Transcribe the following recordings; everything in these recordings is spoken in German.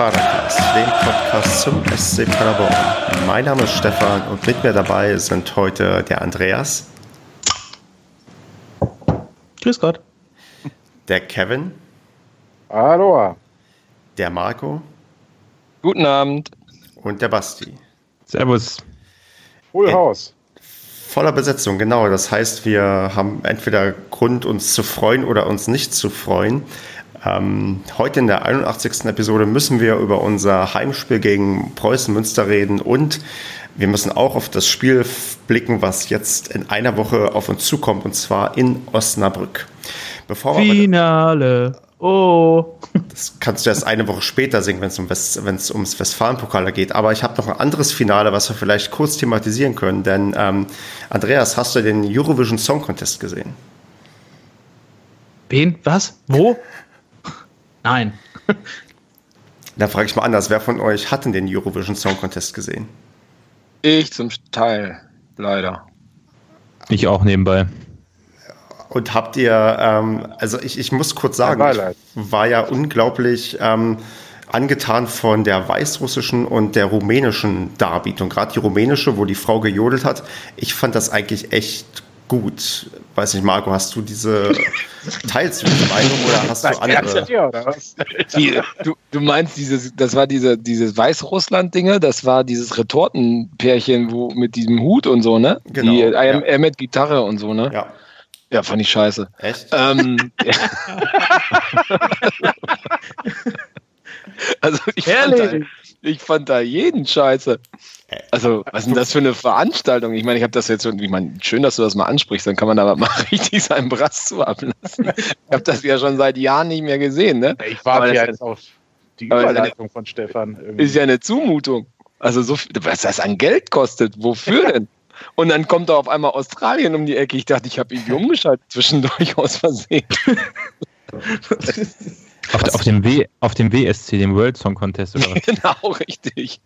Padercast, dem Podcast zum SC Paderborn. Mein Name ist Stefan und mit mir dabei sind heute der Andreas. Grüß Gott. Der Kevin. Hallo. Der Marco. Guten Abend. Und der Basti. Servus. Full House. Voller Besetzung, genau. Das heißt, wir haben entweder Grund, uns zu freuen oder uns nicht zu freuen. Ähm, heute in der 81. Episode müssen wir über unser Heimspiel gegen Preußen Münster reden und wir müssen auch auf das Spiel blicken, was jetzt in einer Woche auf uns zukommt, und zwar in Osnabrück. Bevor Finale. Oh. Das kannst du erst eine Woche später singen, wenn es um West, ums Westfalen-Pokal geht. Aber ich habe noch ein anderes Finale, was wir vielleicht kurz thematisieren können. Denn ähm, Andreas, hast du den Eurovision Song Contest gesehen? Wen? Was? Wo? Nein. Da frage ich mal anders, wer von euch hat denn den Eurovision Song Contest gesehen? Ich zum Teil, leider. Ich auch nebenbei. Und habt ihr, ähm, also ich, ich muss kurz sagen, ich war ja unglaublich ähm, angetan von der weißrussischen und der rumänischen Darbietung. Gerade die rumänische, wo die Frau gejodelt hat. Ich fand das eigentlich echt gut. Weiß nicht, Marco, hast du diese, teilst du diese Meinung oder hast du andere? Die, du, du meinst dieses, das war diese, dieses Weißrussland-Dinge, das war dieses Retortenpärchen, wo mit diesem Hut und so, ne? Genau. Die, er, er mit Gitarre und so, ne? Ja. Ja, fand ich scheiße. Echt? Ähm, also ich fand, da, ich fand, da, jeden scheiße. Also, was ist denn das für eine Veranstaltung? Ich meine, ich habe das jetzt, ich meine, schön, dass du das mal ansprichst, dann kann man da mal richtig seinen Brass zu ablassen. Ich habe das ja schon seit Jahren nicht mehr gesehen, ne? Ich warte ja jetzt auf die Überleitung von Stefan. Irgendwie. Ist ja eine Zumutung. Also, so, was das an Geld kostet, wofür denn? Und dann kommt da auf einmal Australien um die Ecke. Ich dachte, ich habe irgendwie umgeschaltet zwischendurch aus Versehen. auf, auf, dem w, auf dem WSC, dem World Song Contest, oder was? Genau, richtig.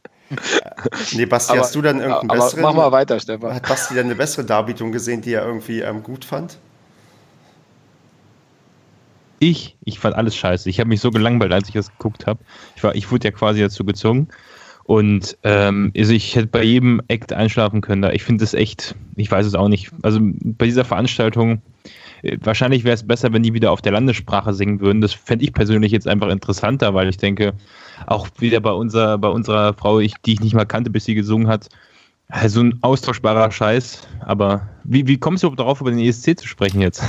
Nee, Basti, aber, hast du dann irgendeinen aber besseren? Mach mal weiter, Stefan. Hat Basti dann eine bessere Darbietung gesehen, die er irgendwie ähm, gut fand? Ich? Ich fand alles scheiße. Ich habe mich so gelangweilt, als ich das geguckt habe. Ich, ich wurde ja quasi dazu gezwungen. Und ähm, also ich hätte bei jedem Act einschlafen können. Da. Ich finde das echt, ich weiß es auch nicht. Also bei dieser Veranstaltung, äh, wahrscheinlich wäre es besser, wenn die wieder auf der Landessprache singen würden. Das fände ich persönlich jetzt einfach interessanter, weil ich denke, auch wieder bei unserer, bei unserer Frau, ich, die ich nicht mal kannte, bis sie gesungen hat, also ein austauschbarer Scheiß. Aber wie, wie kommst du darauf, über den ESC zu sprechen jetzt?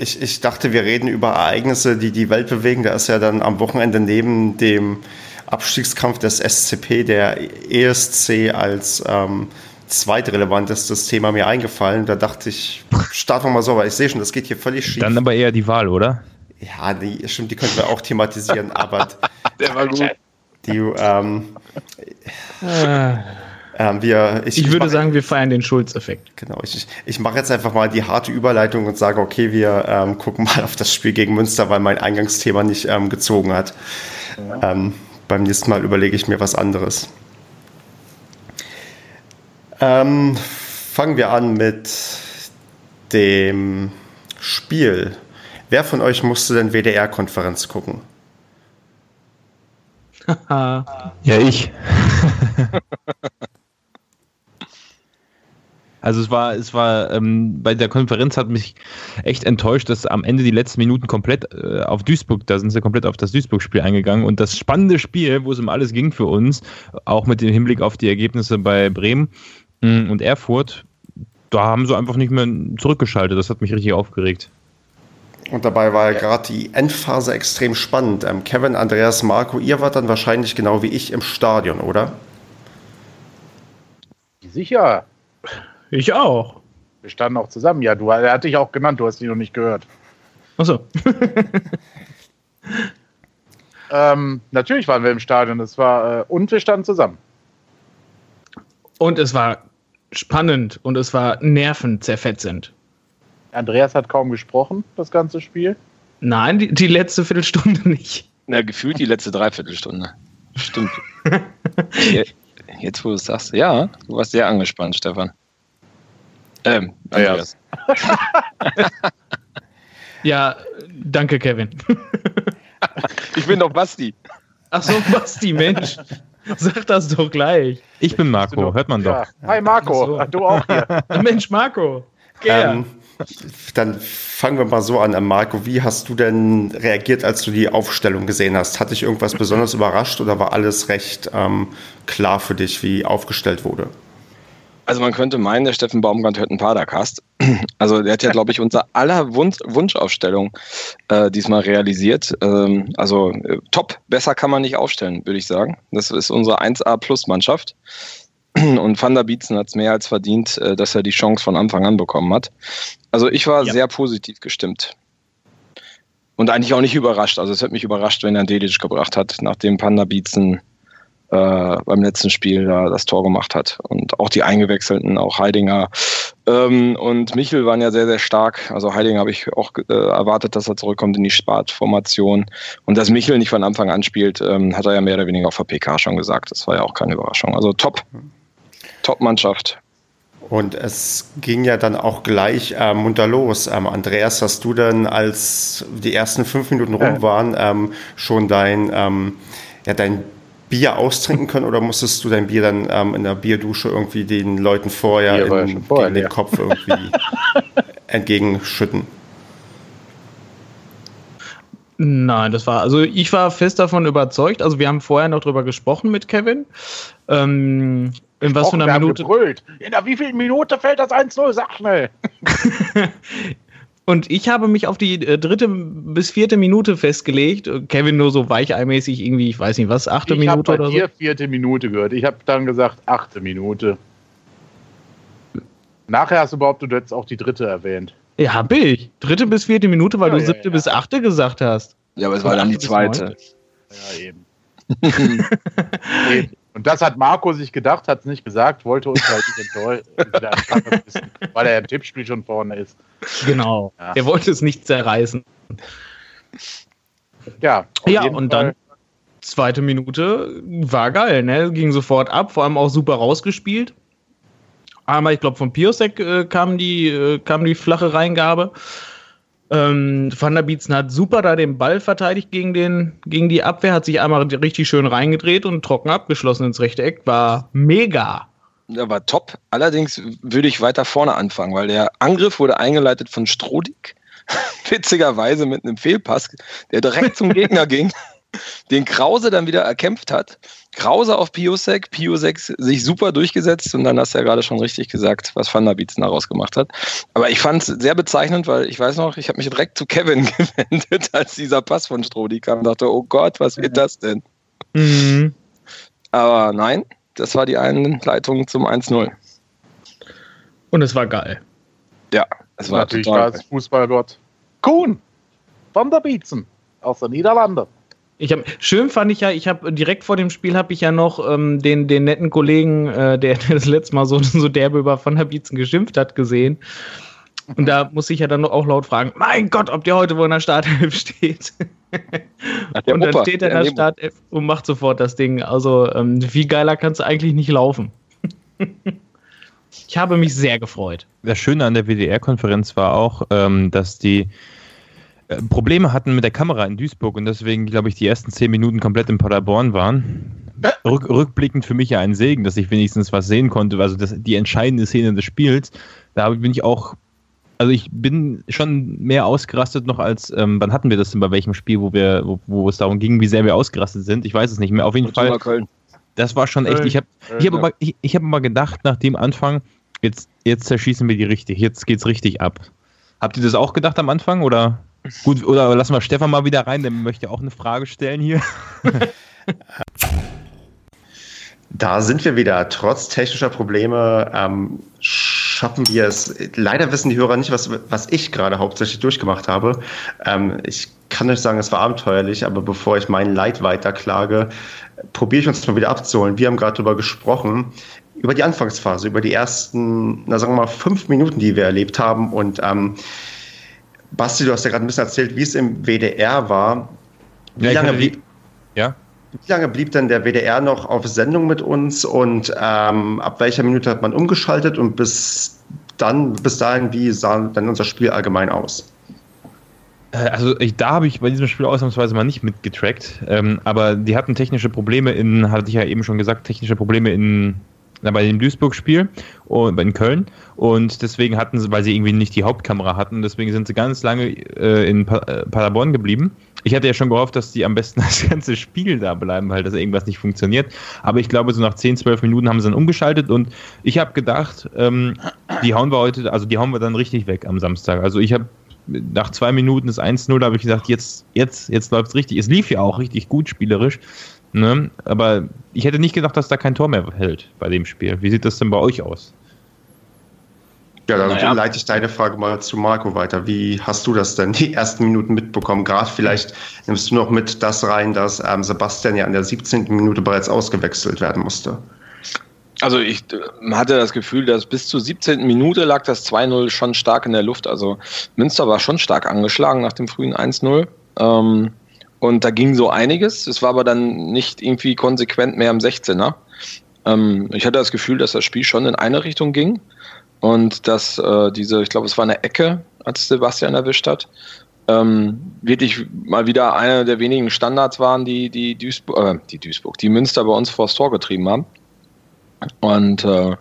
Ich, ich dachte, wir reden über Ereignisse, die die Welt bewegen. Da ist ja dann am Wochenende neben dem Abstiegskampf des SCP der ESC als ähm, zweitrelevantestes Thema mir eingefallen. Da dachte ich, starten wir mal so, weil ich sehe schon, das geht hier völlig schief. Dann aber eher die Wahl, oder? Ja, die, stimmt, die könnten wir auch thematisieren, aber der war gut. Die, ähm, ähm, wir, ich, ich, würde ich sagen, wir feiern den Schulz-Effekt. Genau, ich, ich, ich mache jetzt einfach mal die harte Überleitung und sage, okay, wir ähm, gucken mal auf das Spiel gegen Münster, weil mein Eingangsthema nicht ähm, gezogen hat. Ja. Ähm, beim nächsten Mal überlege ich mir was anderes. Ähm, fangen wir an mit dem Spiel. Wer von euch musste denn WDR-Konferenz gucken? ja, ich. Also es war, es war ähm, bei der Konferenz hat mich echt enttäuscht, dass am Ende die letzten Minuten komplett äh, auf Duisburg, da sind sie komplett auf das Duisburg-Spiel eingegangen und das spannende Spiel, wo es um alles ging für uns, auch mit dem Hinblick auf die Ergebnisse bei Bremen und Erfurt, da haben sie einfach nicht mehr zurückgeschaltet. Das hat mich richtig aufgeregt. Und dabei war ja gerade die Endphase extrem spannend. Ähm, Kevin, Andreas, Marco, ihr wart dann wahrscheinlich genau wie ich im Stadion, oder? Sicher. Ich auch. Wir standen auch zusammen. Ja, du, er hat dich auch genannt, du hast ihn noch nicht gehört. Achso. ähm, natürlich waren wir im Stadion. Es war, äh, und wir standen zusammen. Und es war spannend und es war nervenzerfetzend. Andreas hat kaum gesprochen, das ganze Spiel. Nein, die, die letzte Viertelstunde nicht. Na, gefühlt die letzte Dreiviertelstunde. Stimmt. Jetzt, wo du es sagst, ja, du warst sehr angespannt, Stefan. Ähm, Andreas. ja, danke, Kevin. ich bin doch Basti. Ach so, Basti, Mensch. Sag das doch gleich. Ich bin Marco, hört man doch. Ja. Hi Marco, so. du auch hier. Mensch, Marco. Ähm, dann fangen wir mal so an, Marco. Wie hast du denn reagiert, als du die Aufstellung gesehen hast? Hat dich irgendwas besonders überrascht oder war alles recht ähm, klar für dich, wie aufgestellt wurde? Also man könnte meinen, der Steffen Baumgart hört einen Padercast. Also der hat ja, glaube ich, unser aller Wunsch, Wunschaufstellung äh, diesmal realisiert. Ähm, also äh, top, besser kann man nicht aufstellen, würde ich sagen. Das ist unsere 1A-Plus-Mannschaft. Und Van der Bietzen hat es mehr als verdient, äh, dass er die Chance von Anfang an bekommen hat. Also ich war ja. sehr positiv gestimmt. Und eigentlich auch nicht überrascht. Also es hat mich überrascht, wenn er Delic gebracht hat, nachdem Panda Bietzen äh, beim letzten Spiel da das Tor gemacht hat. Und auch die Eingewechselten, auch Heidinger ähm, und Michel waren ja sehr, sehr stark. Also Heidinger habe ich auch äh, erwartet, dass er zurückkommt in die Spartformation. Und dass Michel nicht von Anfang an spielt, ähm, hat er ja mehr oder weniger auf der PK schon gesagt. Das war ja auch keine Überraschung. Also top. Top-Mannschaft. Und es ging ja dann auch gleich äh, munter los. Ähm, Andreas, hast du denn, als die ersten fünf Minuten rum waren, ähm, schon dein, ähm, ja, dein Bier austrinken können oder musstest du dein Bier dann ähm, in der Bierdusche irgendwie den Leuten vorher in, vorher, den ja. Kopf irgendwie entgegenschütten? Nein, das war, also ich war fest davon überzeugt. Also wir haben vorher noch drüber gesprochen mit Kevin. Ähm, in was für einer Minute? Gebrüllt. In der wievielten Minute fällt das 1-0? Sag schnell. Und ich habe mich auf die äh, dritte bis vierte Minute festgelegt. Kevin nur so weicheimäßig irgendwie, ich weiß nicht was, achte ich Minute oder so. Ich habe vierte Minute gehört. Ich habe dann gesagt achte Minute. Nachher hast du überhaupt, du hättest auch die dritte erwähnt. Ja, hab ich. Dritte bis vierte Minute, weil ja, du ja, siebte ja. bis achte gesagt hast. Ja, aber es war dann die zweite. Ja, eben. eben. Und das hat Marco sich gedacht, hat es nicht gesagt, wollte uns halt nicht enttäuschen, weil er im Tippspiel schon vorne ist. Genau. Ja. Er wollte es nicht zerreißen. Ja, ja und Fall. dann zweite Minute war geil, ne? Ging sofort ab, vor allem auch super rausgespielt. Einmal, ich glaube, von Piosek äh, kam, die, äh, kam die flache Reingabe. Ähm, Van der Bietzen hat super da den Ball verteidigt gegen, den, gegen die Abwehr, hat sich einmal richtig schön reingedreht und trocken abgeschlossen ins rechte Eck. War mega. Ja, war top. Allerdings würde ich weiter vorne anfangen, weil der Angriff wurde eingeleitet von Strodig. Witzigerweise mit einem Fehlpass, der direkt zum Gegner ging den Krause dann wieder erkämpft hat. Krause auf Piosek, Piosek sich super durchgesetzt und dann hast du ja gerade schon richtig gesagt, was Van der Bietzen daraus gemacht hat. Aber ich fand es sehr bezeichnend, weil ich weiß noch, ich habe mich direkt zu Kevin gewendet, als dieser Pass von Strodi kam und dachte, oh Gott, was wird das denn? Mhm. Aber nein, das war die Einleitung zum 1-0. Und es war geil. Ja, es war Natürlich total war es Fußballgott. Kuhn, Van der Bietzen aus der Niederlande. Ich hab, schön fand ich ja, ich habe direkt vor dem Spiel habe ich ja noch ähm, den, den netten Kollegen, äh, der, der das letzte Mal so, so derbe über Van der Bietzen geschimpft hat, gesehen. Und da muss ich ja dann auch laut fragen: Mein Gott, ob der heute wohl in der Startelf steht. und dann Opa, steht er in der Startelf und macht sofort das Ding. Also, ähm, viel geiler kannst du eigentlich nicht laufen. ich habe mich sehr gefreut. Das Schöne an der WDR-Konferenz war auch, ähm, dass die äh, Probleme hatten mit der Kamera in Duisburg und deswegen, glaube ich, die ersten zehn Minuten komplett in Paderborn waren. Rück, rückblickend für mich ja ein Segen, dass ich wenigstens was sehen konnte. Also das, die entscheidende Szene des Spiels, da bin ich auch, also ich bin schon mehr ausgerastet noch als, ähm, wann hatten wir das denn bei welchem Spiel, wo wir, wo, wo es darum ging, wie sehr wir ausgerastet sind. Ich weiß es nicht mehr. Auf jeden Fall. Köln. Das war schon echt. Ich habe ich hab, aber, ich, ich hab mal gedacht, nach dem Anfang, jetzt, jetzt zerschießen wir die richtig, jetzt geht's richtig ab. Habt ihr das auch gedacht am Anfang oder? Gut, oder lassen wir Stefan mal wieder rein, der möchte auch eine Frage stellen hier. Da sind wir wieder. Trotz technischer Probleme ähm, schaffen wir es. Leider wissen die Hörer nicht, was, was ich gerade hauptsächlich durchgemacht habe. Ähm, ich kann euch sagen, es war abenteuerlich, aber bevor ich mein Leid weiterklage, probiere ich uns mal wieder abzuholen. Wir haben gerade darüber gesprochen, über die Anfangsphase, über die ersten, na sagen wir mal, fünf Minuten, die wir erlebt haben. Und ähm, Basti, du hast ja gerade ein bisschen erzählt, wie es im WDR war. Wie, ja, lange, blieb, ja? wie lange blieb denn der WDR noch auf Sendung mit uns und ähm, ab welcher Minute hat man umgeschaltet und bis dann, bis dahin, wie sah dann unser Spiel allgemein aus? Äh, also ich, da habe ich bei diesem Spiel ausnahmsweise mal nicht mitgetrackt, ähm, aber die hatten technische Probleme in, hatte ich ja eben schon gesagt, technische Probleme in bei dem Duisburg-Spiel in Köln und deswegen hatten sie, weil sie irgendwie nicht die Hauptkamera hatten, deswegen sind sie ganz lange äh, in pa äh, Paderborn geblieben. Ich hatte ja schon gehofft, dass die am besten das ganze Spiel da bleiben, weil das irgendwas nicht funktioniert. Aber ich glaube, so nach 10, 12 Minuten haben sie dann umgeschaltet und ich habe gedacht, ähm, die hauen wir heute, also die hauen wir dann richtig weg am Samstag. Also ich habe nach zwei Minuten ist 1-0, da habe ich gesagt, jetzt, jetzt, jetzt läuft es richtig. Es lief ja auch richtig gut spielerisch. Ne? Aber ich hätte nicht gedacht, dass da kein Tor mehr hält bei dem Spiel. Wie sieht das denn bei euch aus? Ja, dann naja. leite ich deine Frage mal zu Marco weiter. Wie hast du das denn die ersten Minuten mitbekommen? Gerade vielleicht nimmst du noch mit das rein, dass ähm, Sebastian ja an der 17. Minute bereits ausgewechselt werden musste. Also ich äh, hatte das Gefühl, dass bis zur 17. Minute lag das 2-0 schon stark in der Luft. Also Münster war schon stark angeschlagen nach dem frühen 1-0. Ähm, und da ging so einiges. Es war aber dann nicht irgendwie konsequent mehr am 16er. Ähm, ich hatte das Gefühl, dass das Spiel schon in eine Richtung ging. Und dass äh, diese, ich glaube, es war eine Ecke, als Sebastian erwischt hat. Ähm, wirklich mal wieder einer der wenigen Standards waren, die die Duisburg, äh, die Duisburg, die Münster bei uns vors Tor getrieben haben. Und äh,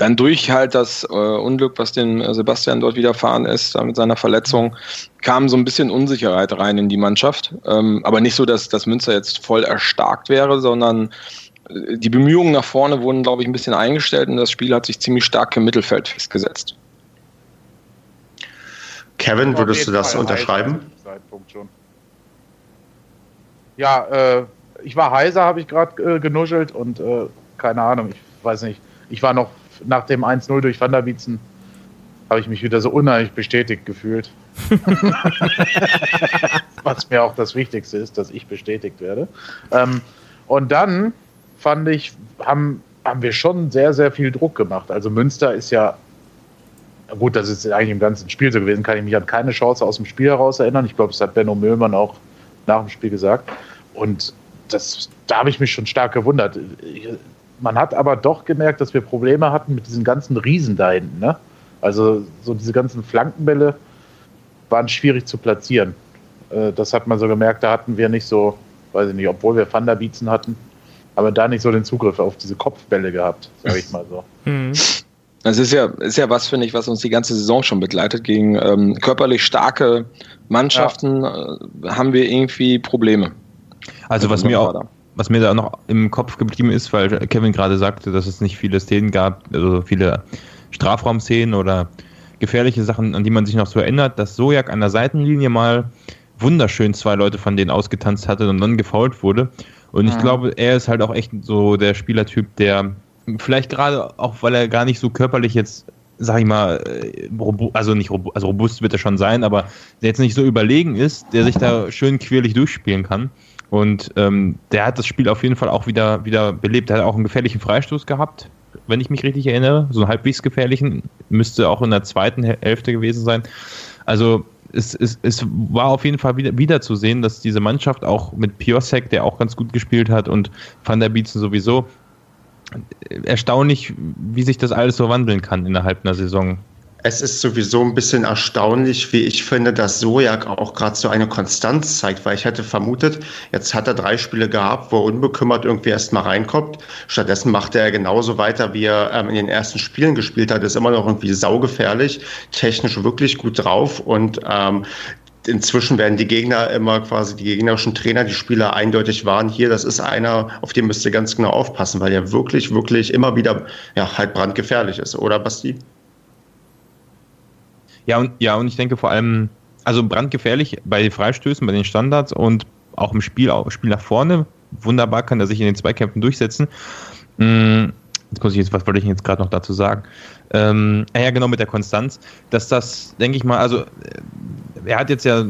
dann durch halt das äh, Unglück, was dem äh, Sebastian dort widerfahren ist, mit seiner Verletzung, kam so ein bisschen Unsicherheit rein in die Mannschaft. Ähm, aber nicht so, dass das Münster jetzt voll erstarkt wäre, sondern äh, die Bemühungen nach vorne wurden, glaube ich, ein bisschen eingestellt und das Spiel hat sich ziemlich stark im Mittelfeld festgesetzt. Kevin, würdest du das unterschreiben? Ja, äh, ich war heiser, habe ich gerade äh, genuschelt und äh, keine Ahnung, ich weiß nicht, ich war noch nach dem 1-0 durch Wanderwiezen, habe ich mich wieder so unheimlich bestätigt gefühlt. Was mir auch das Wichtigste ist, dass ich bestätigt werde. Ähm, und dann fand ich, haben, haben wir schon sehr, sehr viel Druck gemacht. Also Münster ist ja, gut, das ist eigentlich im ganzen Spiel so gewesen, kann ich mich an keine Chance aus dem Spiel heraus erinnern. Ich glaube, das hat Benno Müllmann auch nach dem Spiel gesagt. Und das, da habe ich mich schon stark gewundert man hat aber doch gemerkt, dass wir Probleme hatten mit diesen ganzen Riesen da hinten. Ne? Also so diese ganzen Flankenbälle waren schwierig zu platzieren. Äh, das hat man so gemerkt, da hatten wir nicht so, weiß ich nicht, obwohl wir Thunderbeatsen hatten, aber da nicht so den Zugriff auf diese Kopfbälle gehabt, sage ich mal so. Mhm. Das ist ja, ist ja was, finde ich, was uns die ganze Saison schon begleitet. Gegen ähm, körperlich starke Mannschaften ja. äh, haben wir irgendwie Probleme. Also was mir auch, was mir da noch im Kopf geblieben ist, weil Kevin gerade sagte, dass es nicht viele Szenen gab, also viele Strafraumszenen oder gefährliche Sachen, an die man sich noch so erinnert, dass Sojak an der Seitenlinie mal wunderschön zwei Leute von denen ausgetanzt hatte und dann gefault wurde. Und ich mhm. glaube, er ist halt auch echt so der Spielertyp, der vielleicht gerade auch, weil er gar nicht so körperlich jetzt, sag ich mal, äh, also nicht robust, also robust wird er schon sein, aber der jetzt nicht so überlegen ist, der sich da schön quirlig durchspielen kann. Und ähm, der hat das Spiel auf jeden Fall auch wieder, wieder belebt. Er hat auch einen gefährlichen Freistoß gehabt, wenn ich mich richtig erinnere. So einen halbwegs gefährlichen. Müsste auch in der zweiten Hälfte gewesen sein. Also es, es, es war auf jeden Fall wieder, wieder zu sehen, dass diese Mannschaft auch mit Piosek, der auch ganz gut gespielt hat, und Van der Bietzen sowieso, erstaunlich, wie sich das alles so wandeln kann innerhalb einer Saison. Es ist sowieso ein bisschen erstaunlich, wie ich finde, dass Sojak auch gerade so eine Konstanz zeigt, weil ich hätte vermutet, jetzt hat er drei Spiele gehabt, wo er unbekümmert irgendwie erstmal reinkommt. Stattdessen macht er genauso weiter, wie er ähm, in den ersten Spielen gespielt hat. Ist immer noch irgendwie saugefährlich, technisch wirklich gut drauf und ähm, inzwischen werden die Gegner immer quasi, die gegnerischen Trainer, die Spieler eindeutig waren, hier, das ist einer, auf den müsst ihr ganz genau aufpassen, weil er wirklich, wirklich immer wieder ja, halt brandgefährlich ist, oder Basti? Ja, und, ja, und ich denke vor allem, also brandgefährlich bei den Freistößen, bei den Standards und auch im Spiel, auch Spiel nach vorne. Wunderbar kann er sich in den Zweikämpfen durchsetzen. Hm, jetzt muss ich jetzt, was wollte ich jetzt gerade noch dazu sagen? Ähm, ja, genau, mit der Konstanz, dass das, denke ich mal, also er hat jetzt ja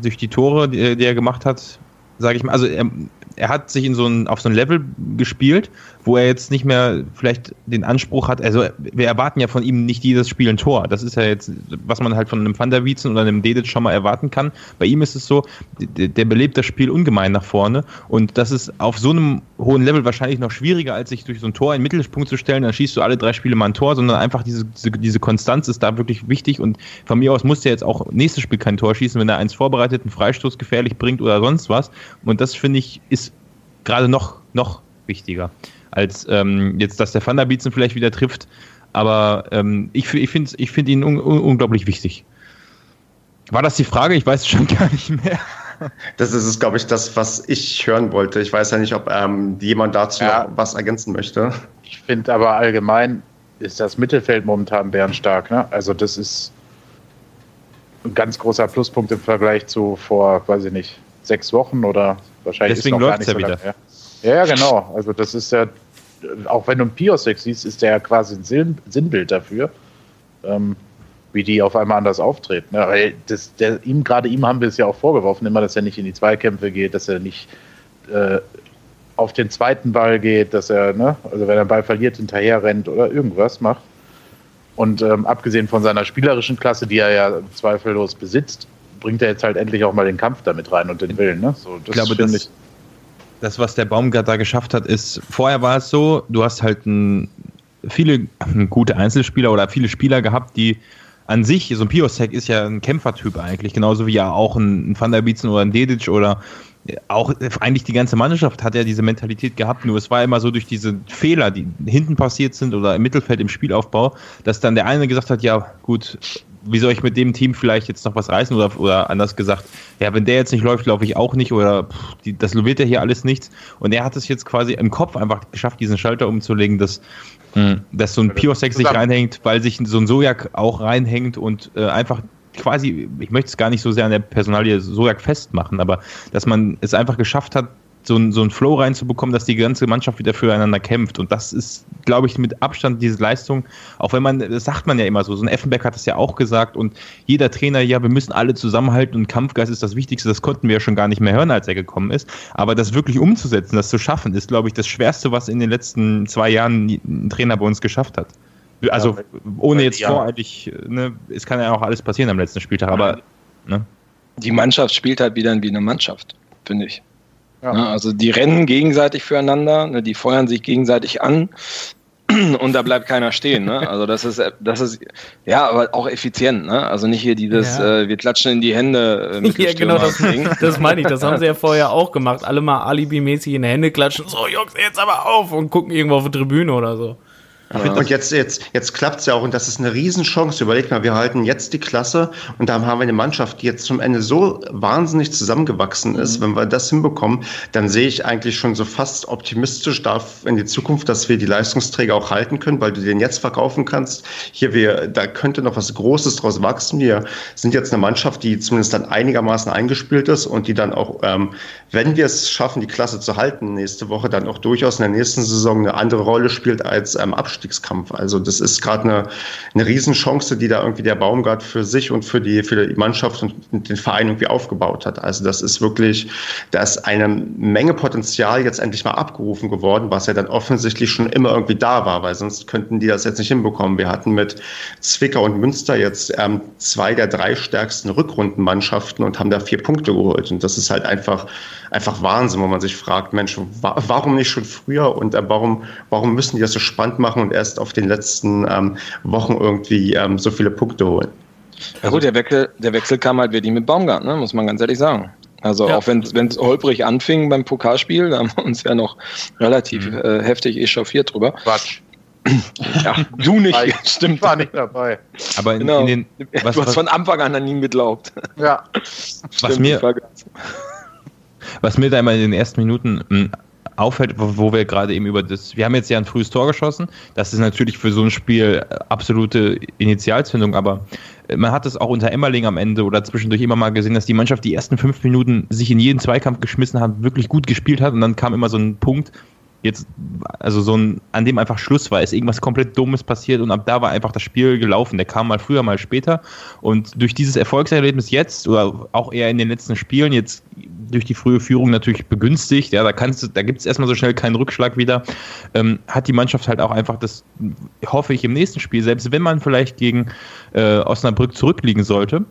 durch die Tore, die, die er gemacht hat, sage ich mal, also er, er hat sich in so ein, auf so ein Level gespielt, wo er jetzt nicht mehr vielleicht den Anspruch hat, also wir erwarten ja von ihm nicht jedes Spiel ein Tor. Das ist ja jetzt, was man halt von einem Van der Wietzen oder einem Dedic schon mal erwarten kann. Bei ihm ist es so, der, der belebt das Spiel ungemein nach vorne und das ist auf so einem hohen Level wahrscheinlich noch schwieriger, als sich durch so ein Tor in den Mittelpunkt zu stellen, dann schießt du alle drei Spiele mal ein Tor, sondern einfach diese, diese, diese Konstanz ist da wirklich wichtig und von mir aus muss der jetzt auch nächstes Spiel kein Tor schießen, wenn er eins vorbereitet, einen Freistoß gefährlich bringt oder sonst was und das finde ich ist gerade noch, noch wichtiger als ähm, jetzt, dass der Van der Bietzen vielleicht wieder trifft. Aber ähm, ich, ich finde ich find ihn un unglaublich wichtig. War das die Frage? Ich weiß es schon gar nicht mehr. Das ist es, glaube ich, das, was ich hören wollte. Ich weiß ja nicht, ob ähm, jemand dazu ja. was ergänzen möchte. Ich finde aber allgemein ist das Mittelfeld momentan bärenstark. Ne? Also das ist ein ganz großer Pluspunkt im Vergleich zu vor, weiß ich nicht, sechs Wochen oder wahrscheinlich Deswegen läuft es ja so wieder. Lange, ja. ja, genau. Also das ist ja, auch wenn du einen Piosek siehst, ist der ja quasi ein Sinnbild dafür. Ähm, wie die auf einmal anders auftreten. Ne? Weil das, der, ihm, gerade ihm haben wir es ja auch vorgeworfen, immer, dass er nicht in die Zweikämpfe geht, dass er nicht äh, auf den zweiten Ball geht, dass er, ne, also wenn er den Ball verliert, hinterher rennt oder irgendwas macht. Und ähm, abgesehen von seiner spielerischen Klasse, die er ja zweifellos besitzt, bringt er jetzt halt endlich auch mal den Kampf damit rein und den Willen. Ne? So, das ich glaube, das, ich das, was der Baumgart da geschafft hat, ist, vorher war es so, du hast halt ein, viele gute Einzelspieler oder viele Spieler gehabt, die an sich, so ein Piosek ist ja ein Kämpfertyp eigentlich, genauso wie ja auch ein, ein Van der Bietzen oder ein Dedic oder auch eigentlich die ganze Mannschaft hat ja diese Mentalität gehabt, nur es war immer so durch diese Fehler, die hinten passiert sind oder im Mittelfeld im Spielaufbau, dass dann der eine gesagt hat, ja gut, wie soll ich mit dem Team vielleicht jetzt noch was reißen oder, oder anders gesagt, ja, wenn der jetzt nicht läuft, laufe ich auch nicht oder pff, die, das wird ja hier alles nichts. Und er hat es jetzt quasi im Kopf einfach geschafft, diesen Schalter umzulegen, dass, mhm. dass so ein Piosek sich reinhängt, weil sich so ein Sojak auch reinhängt und äh, einfach quasi, ich möchte es gar nicht so sehr an der Personalie Sojak festmachen, aber dass man es einfach geschafft hat, so ein, so Flow reinzubekommen, dass die ganze Mannschaft wieder füreinander kämpft. Und das ist, glaube ich, mit Abstand diese Leistung, auch wenn man, das sagt man ja immer so, so ein Effenberg hat das ja auch gesagt und jeder Trainer, ja, wir müssen alle zusammenhalten und Kampfgeist ist das Wichtigste, das konnten wir ja schon gar nicht mehr hören, als er gekommen ist. Aber das wirklich umzusetzen, das zu schaffen, ist, glaube ich, das Schwerste, was in den letzten zwei Jahren ein Trainer bei uns geschafft hat. Also ja, ohne jetzt ja. voreilig, ne, es kann ja auch alles passieren am letzten Spieltag, aber ne? Die Mannschaft spielt halt wieder wie eine Mannschaft, finde ich. Ja. Ne, also die rennen gegenseitig füreinander, ne, die feuern sich gegenseitig an und da bleibt keiner stehen. Ne? Also das ist, das ist ja, aber auch effizient. Ne? Also nicht hier dieses, ja. äh, wir klatschen in die Hände. Äh, mit ja, genau das, das meine ich. Das haben sie ja vorher auch gemacht. Alle mal alibimäßig in die Hände klatschen. So Jungs, jetzt aber auf und gucken irgendwo auf die Tribüne oder so. Ja. Und jetzt, jetzt, jetzt klappt es ja auch und das ist eine Riesenchance. Überleg mal, wir halten jetzt die Klasse und da haben wir eine Mannschaft, die jetzt zum Ende so wahnsinnig zusammengewachsen ist. Mhm. Wenn wir das hinbekommen, dann sehe ich eigentlich schon so fast optimistisch da in die Zukunft, dass wir die Leistungsträger auch halten können, weil du den jetzt verkaufen kannst. Hier, wir, da könnte noch was Großes draus wachsen. Wir sind jetzt eine Mannschaft, die zumindest dann einigermaßen eingespielt ist und die dann auch, ähm, wenn wir es schaffen, die Klasse zu halten nächste Woche, dann auch durchaus in der nächsten Saison eine andere Rolle spielt als ähm, Abschluss Abstiegskampf. Also das ist gerade eine, eine Riesenchance, die da irgendwie der Baumgart für sich und für die, für die Mannschaft und den Verein irgendwie aufgebaut hat. Also das ist wirklich, da ist eine Menge Potenzial jetzt endlich mal abgerufen geworden, was ja dann offensichtlich schon immer irgendwie da war, weil sonst könnten die das jetzt nicht hinbekommen. Wir hatten mit Zwickau und Münster jetzt ähm, zwei der drei stärksten Rückrundenmannschaften und haben da vier Punkte geholt. Und das ist halt einfach, einfach Wahnsinn, wo man sich fragt, Mensch, warum nicht schon früher und äh, warum, warum müssen die das so spannend machen und erst auf den letzten ähm, Wochen irgendwie ähm, so viele Punkte holen. Ja gut, der Wechsel, der Wechsel kam halt wirklich mit Baumgart, ne? muss man ganz ehrlich sagen. Also ja. auch wenn es holprig anfing beim Pokalspiel, da haben wir uns ja noch relativ mhm. äh, heftig echauffiert drüber. Quatsch. Ja, du nicht, ich, stimmt. Ich war nicht dabei. Aber in, genau. in den, was, du hast was, von Anfang an an ihn geglaubt. Ja. was mir, was mir da immer in den ersten Minuten hm, auffällt, wo wir gerade eben über das, wir haben jetzt ja ein frühes Tor geschossen, das ist natürlich für so ein Spiel äh, absolute Initialzündung, aber äh, man hat es auch unter Emmerling am Ende oder zwischendurch immer mal gesehen, dass die Mannschaft die ersten fünf Minuten sich in jeden Zweikampf geschmissen hat, wirklich gut gespielt hat und dann kam immer so ein Punkt, jetzt, also so ein, an dem einfach Schluss war, ist irgendwas komplett Dummes passiert und ab da war einfach das Spiel gelaufen. Der kam mal früher, mal später und durch dieses Erfolgserlebnis jetzt oder auch eher in den letzten Spielen, jetzt durch die frühe Führung natürlich begünstigt. Ja, da kannst du, da gibt es erstmal so schnell keinen Rückschlag wieder. Ähm, hat die Mannschaft halt auch einfach das, hoffe ich, im nächsten Spiel, selbst wenn man vielleicht gegen äh, Osnabrück zurückliegen sollte,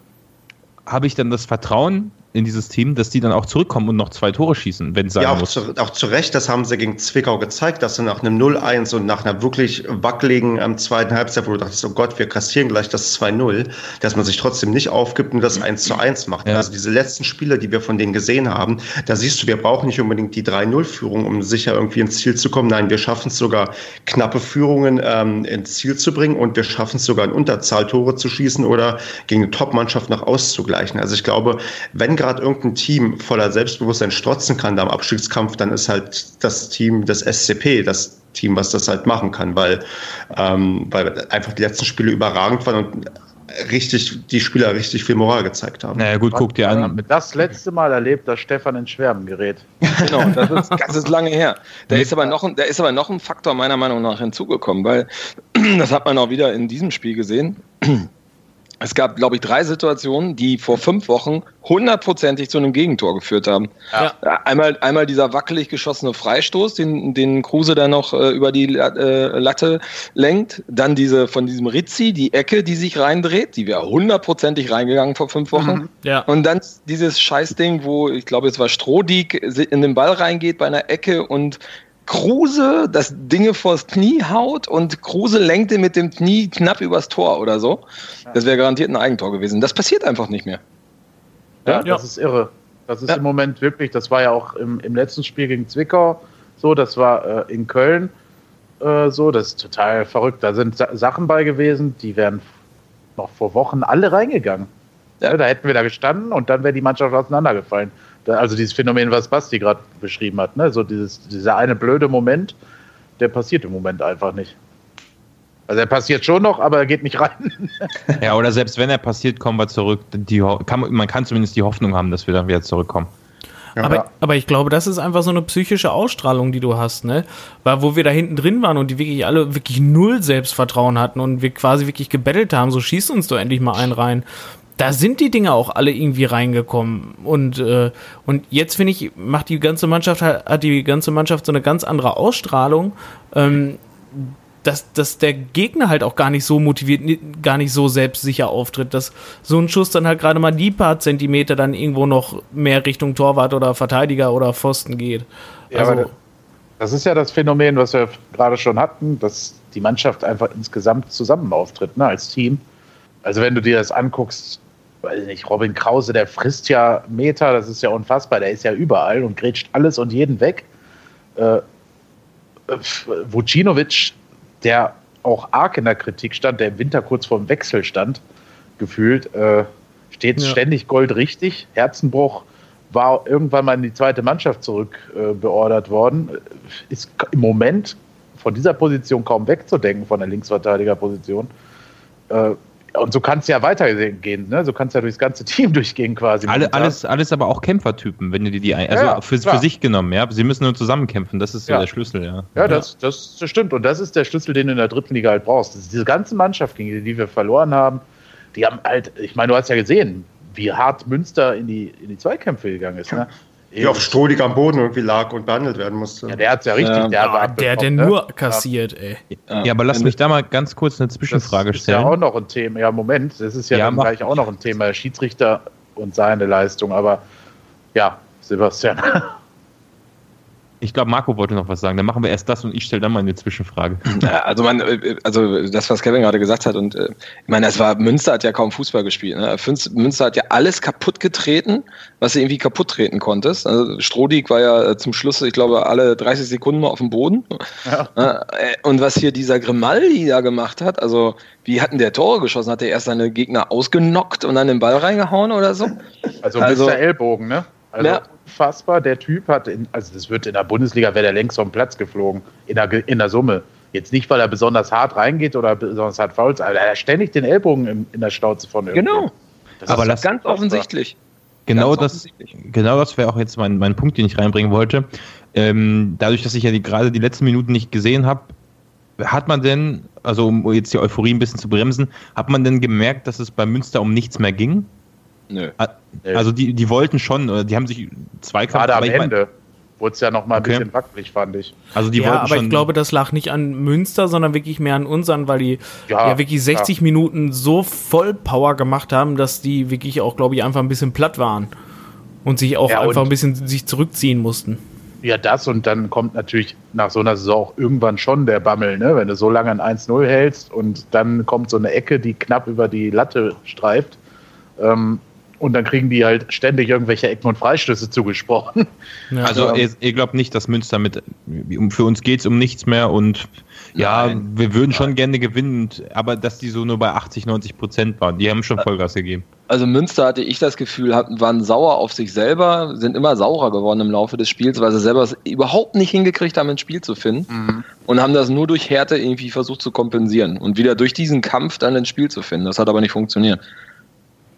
habe ich dann das Vertrauen in dieses Team, dass die dann auch zurückkommen und noch zwei Tore schießen, wenn es sein ja, auch muss. Zu, auch zu Recht, das haben sie gegen Zwickau gezeigt, dass sie nach einem 0-1 und nach einer wirklich wackeligen ähm, zweiten Halbzeit, wo du dachtest, oh Gott, wir kassieren gleich das 2-0, dass man sich trotzdem nicht aufgibt und das 1 1 macht. Ja. Also diese letzten Spiele, die wir von denen gesehen haben, da siehst du, wir brauchen nicht unbedingt die 3-0-Führung, um sicher irgendwie ins Ziel zu kommen. Nein, wir schaffen es sogar, knappe Führungen ähm, ins Ziel zu bringen und wir schaffen es sogar, in Unterzahl Tore zu schießen oder gegen eine Top-Mannschaft noch auszugleichen. Also ich glaube, wenn gerade irgendein Team voller Selbstbewusstsein strotzen kann da im Abstiegskampf, dann ist halt das Team des SCP das Team, was das halt machen kann, weil, ähm, weil einfach die letzten Spiele überragend waren und richtig, die Spieler richtig viel Moral gezeigt haben. Naja, gut, guck dir an. Das letzte Mal erlebt, dass Stefan in Schwärmen gerät. Genau, das ist, das ist lange her. Da ist, aber noch, da ist aber noch ein Faktor meiner Meinung nach hinzugekommen, weil das hat man auch wieder in diesem Spiel gesehen es gab, glaube ich, drei Situationen, die vor fünf Wochen hundertprozentig zu einem Gegentor geführt haben. Ja. Einmal, einmal dieser wackelig geschossene Freistoß, den, den Kruse dann noch äh, über die äh, Latte lenkt. Dann diese von diesem Rizzi, die Ecke, die sich reindreht, die wäre hundertprozentig reingegangen vor fünf Wochen. Mhm. Ja. Und dann dieses Scheißding, wo ich glaube, es war Strohdiek in den Ball reingeht bei einer Ecke und Kruse das Dinge vors Knie haut und Kruse lenkte mit dem Knie knapp übers Tor oder so. Das wäre garantiert ein Eigentor gewesen. Das passiert einfach nicht mehr. Ja, ja. das ist irre. Das ist ja. im Moment wirklich, das war ja auch im, im letzten Spiel gegen Zwickau so, das war äh, in Köln äh, so, das ist total verrückt. Da sind Sa Sachen bei gewesen, die wären noch vor Wochen alle reingegangen. Ja. da hätten wir da gestanden und dann wäre die Mannschaft auseinandergefallen also dieses Phänomen, was Basti gerade beschrieben hat, ne? so dieses, dieser eine blöde Moment, der passiert im Moment einfach nicht. Also er passiert schon noch, aber er geht nicht rein. ja, oder selbst wenn er passiert, kommen wir zurück. Die, kann, man kann zumindest die Hoffnung haben, dass wir dann wieder zurückkommen. Ja. Aber, aber ich glaube, das ist einfach so eine psychische Ausstrahlung, die du hast, ne? Weil wo wir da hinten drin waren und die wirklich alle wirklich null Selbstvertrauen hatten und wir quasi wirklich gebettelt haben, so schießt uns doch endlich mal einen rein da sind die Dinge auch alle irgendwie reingekommen. Und, äh, und jetzt finde ich, macht die ganze Mannschaft, hat die ganze Mannschaft so eine ganz andere Ausstrahlung, ähm, dass, dass der Gegner halt auch gar nicht so motiviert, gar nicht so selbstsicher auftritt, dass so ein Schuss dann halt gerade mal die paar Zentimeter dann irgendwo noch mehr Richtung Torwart oder Verteidiger oder Pfosten geht. Ja, also, das ist ja das Phänomen, was wir gerade schon hatten, dass die Mannschaft einfach insgesamt zusammen auftritt, ne, als Team. Also wenn du dir das anguckst, weiß nicht, Robin Krause, der frisst ja Meter, das ist ja unfassbar, der ist ja überall und grätscht alles und jeden weg. Äh, Vucinovic, der auch arg in der Kritik stand, der im Winter kurz vorm Wechsel stand, gefühlt, äh, steht ja. ständig goldrichtig. Herzenbruch war irgendwann mal in die zweite Mannschaft zurück äh, beordert worden. Ist im Moment von dieser Position kaum wegzudenken, von der Linksverteidigerposition. Äh, und so kann es ja weitergehen, ne? So kann es ja durchs ganze Team durchgehen quasi. Alle, alles, alles aber auch Kämpfertypen, wenn du die, die also ja, für, für, sich genommen, ja. Sie müssen nur zusammenkämpfen, das ist so ja. der Schlüssel, ja. Ja, das, das stimmt. Und das ist der Schlüssel, den du in der dritten Liga halt brauchst. Das ist diese ganze Mannschaft, gegen die wir verloren haben, die haben halt, ich meine, du hast ja gesehen, wie hart Münster in die, in die Zweikämpfe gegangen ist. Ne? Wie auf Strohlig am Boden irgendwie lag und behandelt werden musste. Ja, der hat es ja richtig. Der, ja, der hat ja ne? nur kassiert, ey. Ja, aber lass mich da mal ganz kurz eine Zwischenfrage stellen. Das ist ja auch noch ein Thema. Ja, Moment, das ist ja, ja dann gleich auch noch ein Thema. Schiedsrichter und seine Leistung. Aber ja, Sebastian. Ich glaube, Marco wollte noch was sagen. Dann machen wir erst das und ich stelle dann mal eine Zwischenfrage. Also, man, äh, also das, was Kevin gerade gesagt hat, und äh, ich meine, es war, Münster hat ja kaum Fußball gespielt. Ne? Münster hat ja alles kaputt getreten, was du irgendwie kaputt treten konntest. Also Strodig war ja äh, zum Schluss, ich glaube, alle 30 Sekunden mal auf dem Boden. Ja. Und was hier dieser Grimaldi da gemacht hat, also wie hatten der Tore geschossen? Hat er erst seine Gegner ausgenockt und dann den Ball reingehauen oder so? Also, also Mr. Ellbogen, ne? Also ja. unfassbar. Der Typ hat, in, also das wird in der Bundesliga, wäre der längst vom Platz geflogen, in der, in der Summe. Jetzt nicht, weil er besonders hart reingeht oder besonders hart fault, aber er hat ständig den Ellbogen in, in der Schnauze von irgendwo. Genau. Das aber das ganz offensichtlich. Genau das, genau das wäre auch jetzt mein, mein Punkt, den ich reinbringen wollte. Ähm, dadurch, dass ich ja die, gerade die letzten Minuten nicht gesehen habe, hat man denn, also um jetzt die Euphorie ein bisschen zu bremsen, hat man denn gemerkt, dass es bei Münster um nichts mehr ging? Nö. Also die, die wollten schon, die haben sich zwei Gerade am Ende wurde es ja noch mal okay. ein bisschen wackelig, fand ich. Also die ja, aber ich glaube, das lag nicht an Münster, sondern wirklich mehr an uns an, weil die ja, ja wirklich 60 ja. Minuten so voll Power gemacht haben, dass die wirklich auch, glaube ich, einfach ein bisschen platt waren und sich auch ja, einfach ein bisschen sich zurückziehen mussten. Ja, das und dann kommt natürlich nach so einer Saison auch irgendwann schon der Bammel, ne? wenn du so lange ein 1-0 hältst und dann kommt so eine Ecke, die knapp über die Latte streift. Ähm, und dann kriegen die halt ständig irgendwelche Ecken und Freistöße zugesprochen. Ja, also ihr, ihr, glaubt nicht, dass Münster mit, für uns geht es um nichts mehr und ja, Nein. wir würden schon gerne gewinnen, aber dass die so nur bei 80, 90 Prozent waren, die haben schon Vollgas gegeben. Also Münster hatte ich das Gefühl, hatten, waren sauer auf sich selber, sind immer saurer geworden im Laufe des Spiels, weil sie selber es überhaupt nicht hingekriegt haben, ein Spiel zu finden mhm. und haben das nur durch Härte irgendwie versucht zu kompensieren und wieder durch diesen Kampf dann ins Spiel zu finden. Das hat aber nicht funktioniert.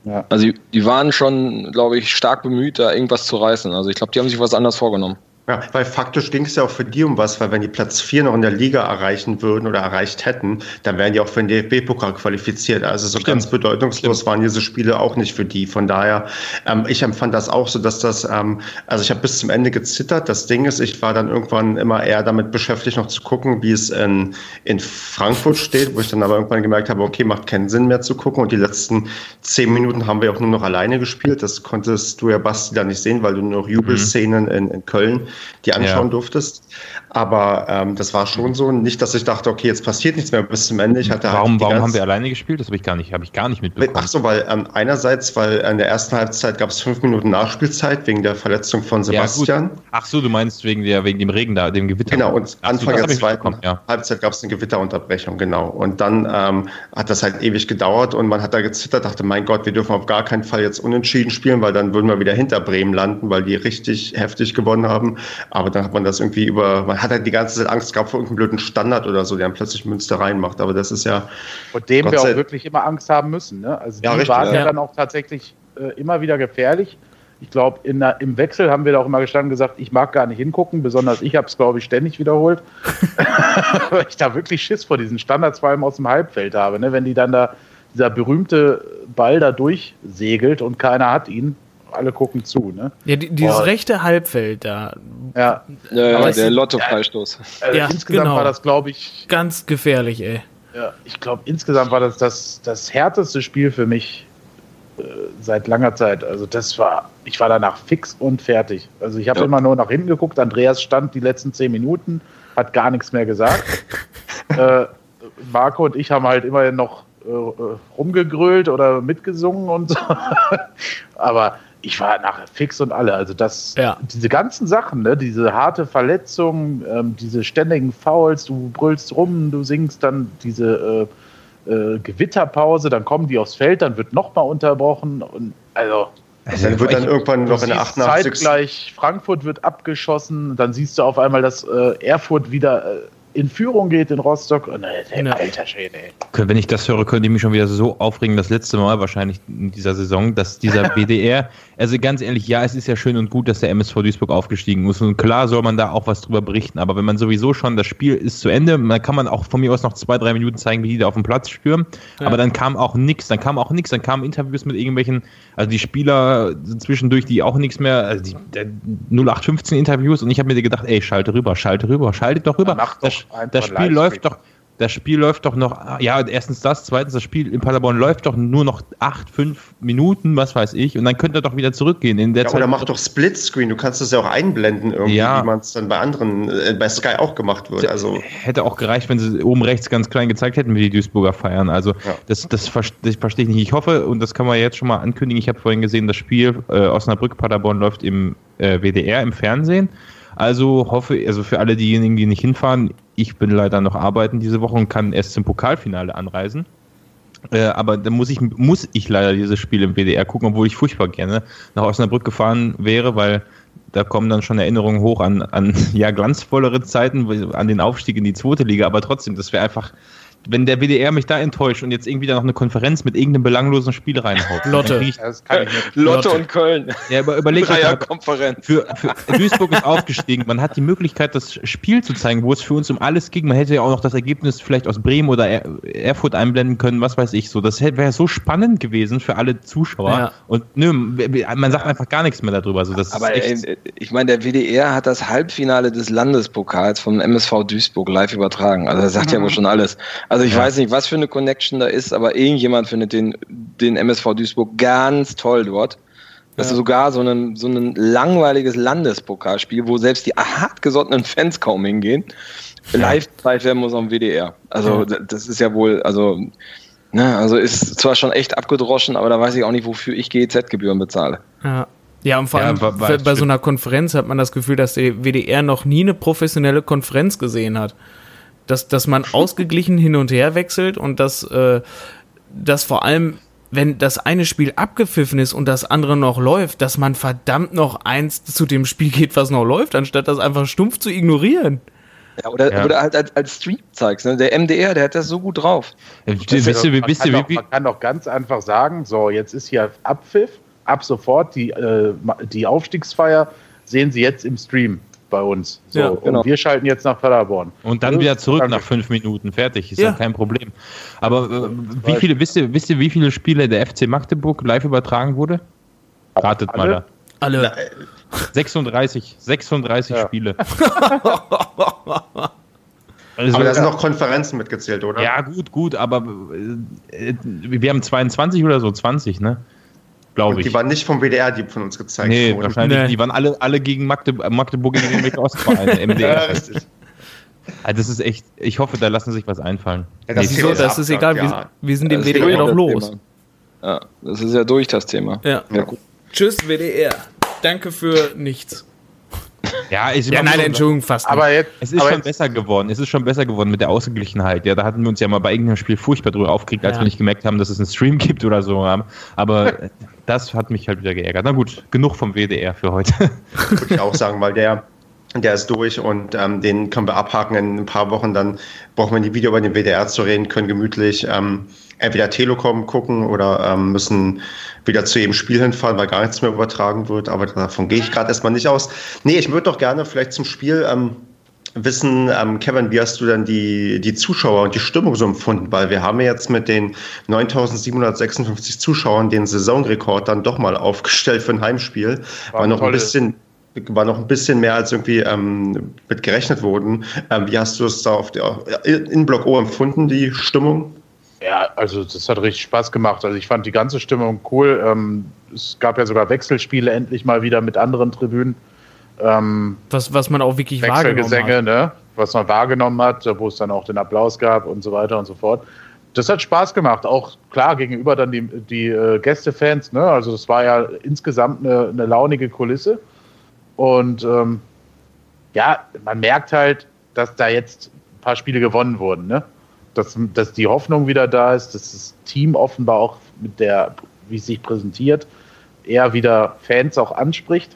Ja. Also die, die waren schon, glaube ich, stark bemüht, da irgendwas zu reißen. Also ich glaube, die haben sich was anderes vorgenommen. Ja, weil faktisch ging es ja auch für die um was, weil wenn die Platz 4 noch in der Liga erreichen würden oder erreicht hätten, dann wären die auch für den DFB-Pokal qualifiziert. Also so Stimmt. ganz bedeutungslos Stimmt. waren diese Spiele auch nicht für die. Von daher, ähm, ich empfand das auch so, dass das, ähm, also ich habe bis zum Ende gezittert. Das Ding ist, ich war dann irgendwann immer eher damit beschäftigt, noch zu gucken, wie es in, in Frankfurt steht, wo ich dann aber irgendwann gemerkt habe, okay, macht keinen Sinn mehr zu gucken. Und die letzten zehn Minuten haben wir auch nur noch alleine gespielt. Das konntest du ja, Basti, da nicht sehen, weil du nur noch Jubelszenen mhm. in, in Köln die anschauen ja. durftest. Aber ähm, das war schon so. Nicht, dass ich dachte, okay, jetzt passiert nichts mehr bis zum Ende. Ich hatte warum halt warum haben wir alleine gespielt? Das habe ich gar nicht, habe ich gar nicht mitbekommen. Ach so, weil ähm, einerseits, weil in der ersten Halbzeit gab es fünf Minuten Nachspielzeit wegen der Verletzung von Sebastian. Ja, Ach so, du meinst wegen der wegen dem Regen da, dem Gewitter. Genau. Und Ach Anfang so, der zweiten ja. Halbzeit gab es eine Gewitterunterbrechung, genau. Und dann ähm, hat das halt ewig gedauert und man hat da gezittert, dachte, mein Gott, wir dürfen auf gar keinen Fall jetzt unentschieden spielen, weil dann würden wir wieder hinter Bremen landen, weil die richtig heftig gewonnen haben. Aber dann hat man das irgendwie über, man hat halt die ganze Zeit Angst gehabt vor irgendeinem blöden Standard oder so, der dann plötzlich Münster reinmacht. Aber das ist ja. Vor dem Gott wir auch wirklich immer Angst haben müssen. Ne? Also die ja, richtig, waren ja. ja dann auch tatsächlich äh, immer wieder gefährlich. Ich glaube, im Wechsel haben wir da auch immer gestanden und gesagt, ich mag gar nicht hingucken, besonders ich habe es, glaube ich, ständig wiederholt, weil ich da wirklich Schiss vor diesen Standards, vor allem aus dem Halbfeld habe. Ne? Wenn die dann da, dieser berühmte Ball da durchsegelt und keiner hat ihn, alle gucken zu. Ne? Ja, die, dieses Boah. rechte Halbfeld da. Ja, ja, ja der Lotto-Freistoß. Also ja, insgesamt genau. war das, glaube ich. Ganz gefährlich, ey. Ja, ich glaube, insgesamt war das, das das härteste Spiel für mich äh, seit langer Zeit. Also, das war, ich war danach fix und fertig. Also, ich habe ja. immer nur nach hinten geguckt. Andreas stand die letzten zehn Minuten, hat gar nichts mehr gesagt. äh, Marco und ich haben halt immerhin noch äh, äh rumgegrölt oder mitgesungen und so. Aber ich war nachher fix und alle. Also das, ja. diese ganzen Sachen, ne, diese harte Verletzung, ähm, diese ständigen Fouls, du brüllst rum, du singst dann diese äh, äh, Gewitterpause, dann kommen die aufs Feld, dann wird nochmal unterbrochen und also. Also dann wird dann irgendwann noch in der 88. Zeitgleich Frankfurt wird abgeschossen, dann siehst du auf einmal, dass äh, Erfurt wieder äh, in Führung geht in Rostock. Und, äh, ne. Alter Schwede, ey. Wenn ich das höre, könnte ich mich schon wieder so aufregen, das letzte Mal wahrscheinlich in dieser Saison, dass dieser BDR, also ganz ehrlich, ja, es ist ja schön und gut, dass der MSV Duisburg aufgestiegen ist. Und klar soll man da auch was drüber berichten, aber wenn man sowieso schon, das Spiel ist zu Ende, dann kann man auch von mir aus noch zwei, drei Minuten zeigen, wie die da auf dem Platz stürmen. Ja. Aber dann kam auch nichts, dann kam auch nichts, dann kamen Interviews mit irgendwelchen, also die Spieler zwischendurch, die auch nichts mehr, also die 0815 Interviews und ich habe mir gedacht, ey, schalte rüber, schalte rüber, schaltet doch rüber. Das, das Spiel läuft doch, das Spiel läuft doch noch, ja, erstens das, zweitens das Spiel in Paderborn läuft doch nur noch acht, fünf Minuten, was weiß ich, und dann könnte er doch wieder zurückgehen. In der ja, Zeit oder mach doch Splitscreen, du kannst das ja auch einblenden irgendwie, ja. wie man es dann bei anderen, äh, bei Sky auch gemacht wird. Also hätte auch gereicht, wenn sie oben rechts ganz klein gezeigt hätten, wie die Duisburger feiern. Also ja. das, das, das verstehe ich nicht. Ich hoffe, und das kann man jetzt schon mal ankündigen, ich habe vorhin gesehen, das Spiel äh, Osnabrück-Paderborn läuft im äh, WDR im Fernsehen. Also hoffe, also für alle diejenigen, die nicht hinfahren, ich bin leider noch arbeiten diese Woche und kann erst zum Pokalfinale anreisen. Äh, aber da muss ich, muss ich leider dieses Spiel im WDR gucken, obwohl ich furchtbar gerne nach Osnabrück gefahren wäre, weil da kommen dann schon Erinnerungen hoch an, an ja, glanzvollere Zeiten, an den Aufstieg in die zweite Liga. Aber trotzdem, das wäre einfach, wenn der WDR mich da enttäuscht und jetzt irgendwie da noch eine Konferenz mit irgendeinem belanglosen Spiel reinhaut. Lotte. Lotte und Köln. Ja, aber überleg Konferenz. Für, für, Duisburg ist aufgestiegen. Man hat die Möglichkeit, das Spiel zu zeigen, wo es für uns um alles ging. Man hätte ja auch noch das Ergebnis vielleicht aus Bremen oder Erfurt einblenden können, was weiß ich so. Das wäre so spannend gewesen für alle Zuschauer. Ja. Und nö, man sagt einfach gar nichts mehr darüber. Also das aber ey, ich meine, der WDR hat das Halbfinale des Landespokals vom MSV Duisburg live übertragen. Also das sagt mhm. ja wohl schon alles. Also ich ja. weiß nicht, was für eine Connection da ist, aber irgendjemand findet den, den MSV Duisburg ganz toll dort. Das ja. ist sogar so ein, so ein langweiliges Landespokalspiel, wo selbst die hartgesottenen Fans kaum hingehen. Live gezeigt werden muss am WDR. Also ja. das ist ja wohl, also, ne, also ist zwar schon echt abgedroschen, aber da weiß ich auch nicht, wofür ich GEZ-Gebühren bezahle. Ja. Ja, und vor allem ja, bei, bei so einer Konferenz hat man das Gefühl, dass der WDR noch nie eine professionelle Konferenz gesehen hat dass, dass man ausgeglichen hin und her wechselt und dass, äh, dass vor allem, wenn das eine Spiel abgepfiffen ist und das andere noch läuft, dass man verdammt noch eins zu dem Spiel geht, was noch läuft, anstatt das einfach stumpf zu ignorieren. Ja, oder, ja. oder halt als, als Stream zeigst. Ne? Der MDR, der hat das so gut drauf. Ja, weißt du, man, kann doch, man kann doch ganz einfach sagen, so, jetzt ist hier Abpfiff, ab sofort die, äh, die Aufstiegsfeier sehen Sie jetzt im Stream bei uns. So, ja, genau. Und wir schalten jetzt nach Paderborn. Und dann also, wieder zurück danke. nach fünf Minuten. Fertig, ist ja, ja kein Problem. Aber äh, wie viele, wisst ihr, wisst ihr, wie viele Spiele der FC Magdeburg live übertragen wurde? Ratet Alle? mal da. Alle. 36, 36 ja. Spiele. Also, aber da sind noch Konferenzen mitgezählt, oder? Ja, gut, gut, aber äh, wir haben 22 oder so, 20, ne? Glaube ich. Die waren nicht vom WDR, die von uns gezeigt nee, wurden. Wahrscheinlich, nee. Die waren alle, alle gegen Magdeburg, Magdeburg gegen den Ostverein, MDR. ja, richtig. Also das ist echt, ich hoffe, da lassen sich was einfallen. Ja, das, nee, ist, so, das ist egal, ja. wir, wir, sind dem WDR noch los. Thema. Ja, das ist ja durch das Thema. Ja. ja. Tschüss, WDR. Danke für nichts. Ja, ich ja nein, Entschuldigung, fast. Nicht. Aber jetzt, es ist schon jetzt, besser geworden. Es ist schon besser geworden mit der Ausgeglichenheit. Ja, da hatten wir uns ja mal bei irgendeinem Spiel furchtbar drüber aufgeregt, als ja. wir nicht gemerkt haben, dass es einen Stream gibt oder so. Aber das hat mich halt wieder geärgert. Na gut, genug vom WDR für heute. Würde ich auch sagen, weil der der ist durch und ähm, den können wir abhaken in ein paar Wochen. Dann brauchen wir nie wieder über den WDR zu reden, können gemütlich ähm, entweder Telekom gucken oder ähm, müssen wieder zu jedem Spiel hinfahren, weil gar nichts mehr übertragen wird. Aber davon gehe ich gerade erstmal nicht aus. Nee, ich würde doch gerne vielleicht zum Spiel ähm, wissen, ähm, Kevin, wie hast du denn die, die Zuschauer und die Stimmung so empfunden? Weil wir haben ja jetzt mit den 9756 Zuschauern den Saisonrekord dann doch mal aufgestellt für ein Heimspiel. War, war noch ein bisschen war noch ein bisschen mehr als irgendwie ähm, mit gerechnet wurden. Ähm, wie hast du es da auf der, in Block O empfunden, die Stimmung? Ja, also das hat richtig Spaß gemacht. Also ich fand die ganze Stimmung cool. Ähm, es gab ja sogar Wechselspiele endlich mal wieder mit anderen Tribünen. Ähm, was, was man auch wirklich Wechselgesänge, wahrgenommen hat. Ne? was man wahrgenommen hat, wo es dann auch den Applaus gab und so weiter und so fort. Das hat Spaß gemacht, auch klar gegenüber dann die, die äh, Gästefans. Ne? Also das war ja insgesamt eine, eine launige Kulisse. Und ähm, ja, man merkt halt, dass da jetzt ein paar Spiele gewonnen wurden. Ne? Dass, dass die Hoffnung wieder da ist, dass das Team offenbar auch mit der, wie es sich präsentiert, eher wieder Fans auch anspricht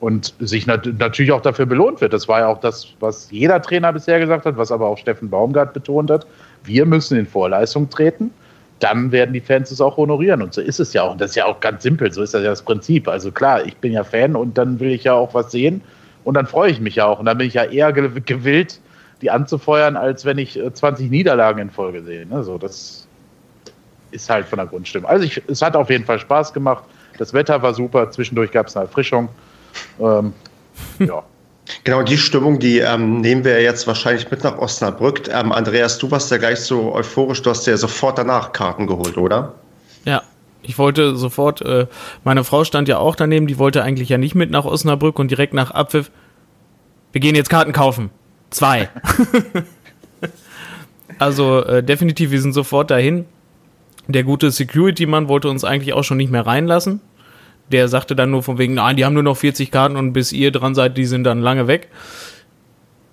und sich nat natürlich auch dafür belohnt wird. Das war ja auch das, was jeder Trainer bisher gesagt hat, was aber auch Steffen Baumgart betont hat. Wir müssen in Vorleistung treten, dann werden die Fans es auch honorieren. Und so ist es ja auch. Und das ist ja auch ganz simpel, so ist das ja das Prinzip. Also klar, ich bin ja Fan und dann will ich ja auch was sehen und dann freue ich mich ja auch. Und dann bin ich ja eher gewillt, die anzufeuern, als wenn ich 20 äh, Niederlagen in Folge sehe. Ne? So, das ist halt von der Grundstimmung. Also ich, es hat auf jeden Fall Spaß gemacht. Das Wetter war super. Zwischendurch gab es eine Erfrischung. Ähm, ja. Genau, die Stimmung, die ähm, nehmen wir jetzt wahrscheinlich mit nach Osnabrück. Ähm, Andreas, du warst ja gleich so euphorisch, du hast ja sofort danach Karten geholt, oder? Ja, ich wollte sofort, äh, meine Frau stand ja auch daneben, die wollte eigentlich ja nicht mit nach Osnabrück und direkt nach Abpfiff, wir gehen jetzt Karten kaufen. Zwei. also äh, definitiv, wir sind sofort dahin. Der gute Security-Mann wollte uns eigentlich auch schon nicht mehr reinlassen. Der sagte dann nur von wegen, nein, die haben nur noch 40 Karten und bis ihr dran seid, die sind dann lange weg.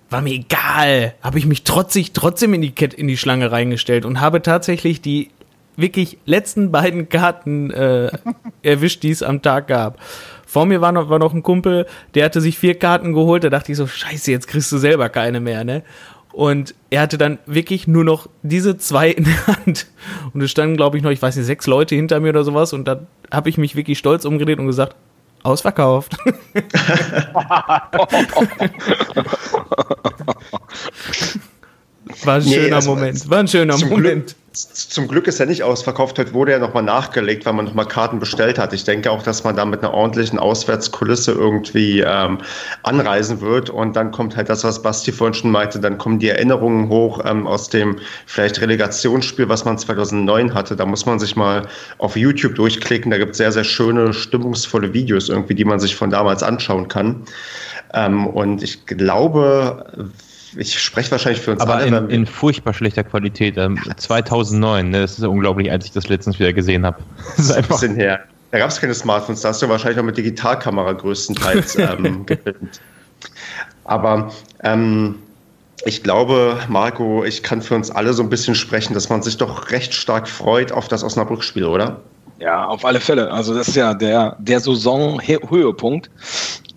War mir egal. Habe ich mich trotzig trotzdem in die, Kette, in die Schlange reingestellt und habe tatsächlich die wirklich letzten beiden Karten äh, erwischt, die es am Tag gab. Vor mir war noch, war noch ein Kumpel, der hatte sich vier Karten geholt, da dachte ich so, scheiße, jetzt kriegst du selber keine mehr, ne? Und er hatte dann wirklich nur noch diese zwei in der Hand. Und es standen, glaube ich, noch, ich weiß nicht, sechs Leute hinter mir oder sowas. Und da habe ich mich wirklich stolz umgedreht und gesagt, ausverkauft. War ein nee, schöner also Moment. War ein schöner zum Moment. Glück, zum Glück ist er nicht ausverkauft. Heute wurde er nochmal nachgelegt, weil man nochmal Karten bestellt hat. Ich denke auch, dass man da mit einer ordentlichen Auswärtskulisse irgendwie ähm, anreisen wird. Und dann kommt halt das, was Basti vorhin schon meinte. Dann kommen die Erinnerungen hoch ähm, aus dem vielleicht Relegationsspiel, was man 2009 hatte. Da muss man sich mal auf YouTube durchklicken. Da gibt es sehr, sehr schöne, stimmungsvolle Videos irgendwie, die man sich von damals anschauen kann. Ähm, und ich glaube, ich spreche wahrscheinlich für uns Aber alle. Aber in, in, furchtbar schlechter Qualität. Ähm, 2009, ne, das ist unglaublich, als ich das letztens wieder gesehen habe. Das ist einfach. Ein bisschen her. Da gab es keine Smartphones, da hast du wahrscheinlich noch mit Digitalkamera größtenteils ähm, gefilmt. Aber ähm, ich glaube, Marco, ich kann für uns alle so ein bisschen sprechen, dass man sich doch recht stark freut auf das Osnabrück-Spiel, oder? Ja, auf alle Fälle. Also das ist ja der, der Saison-Höhepunkt.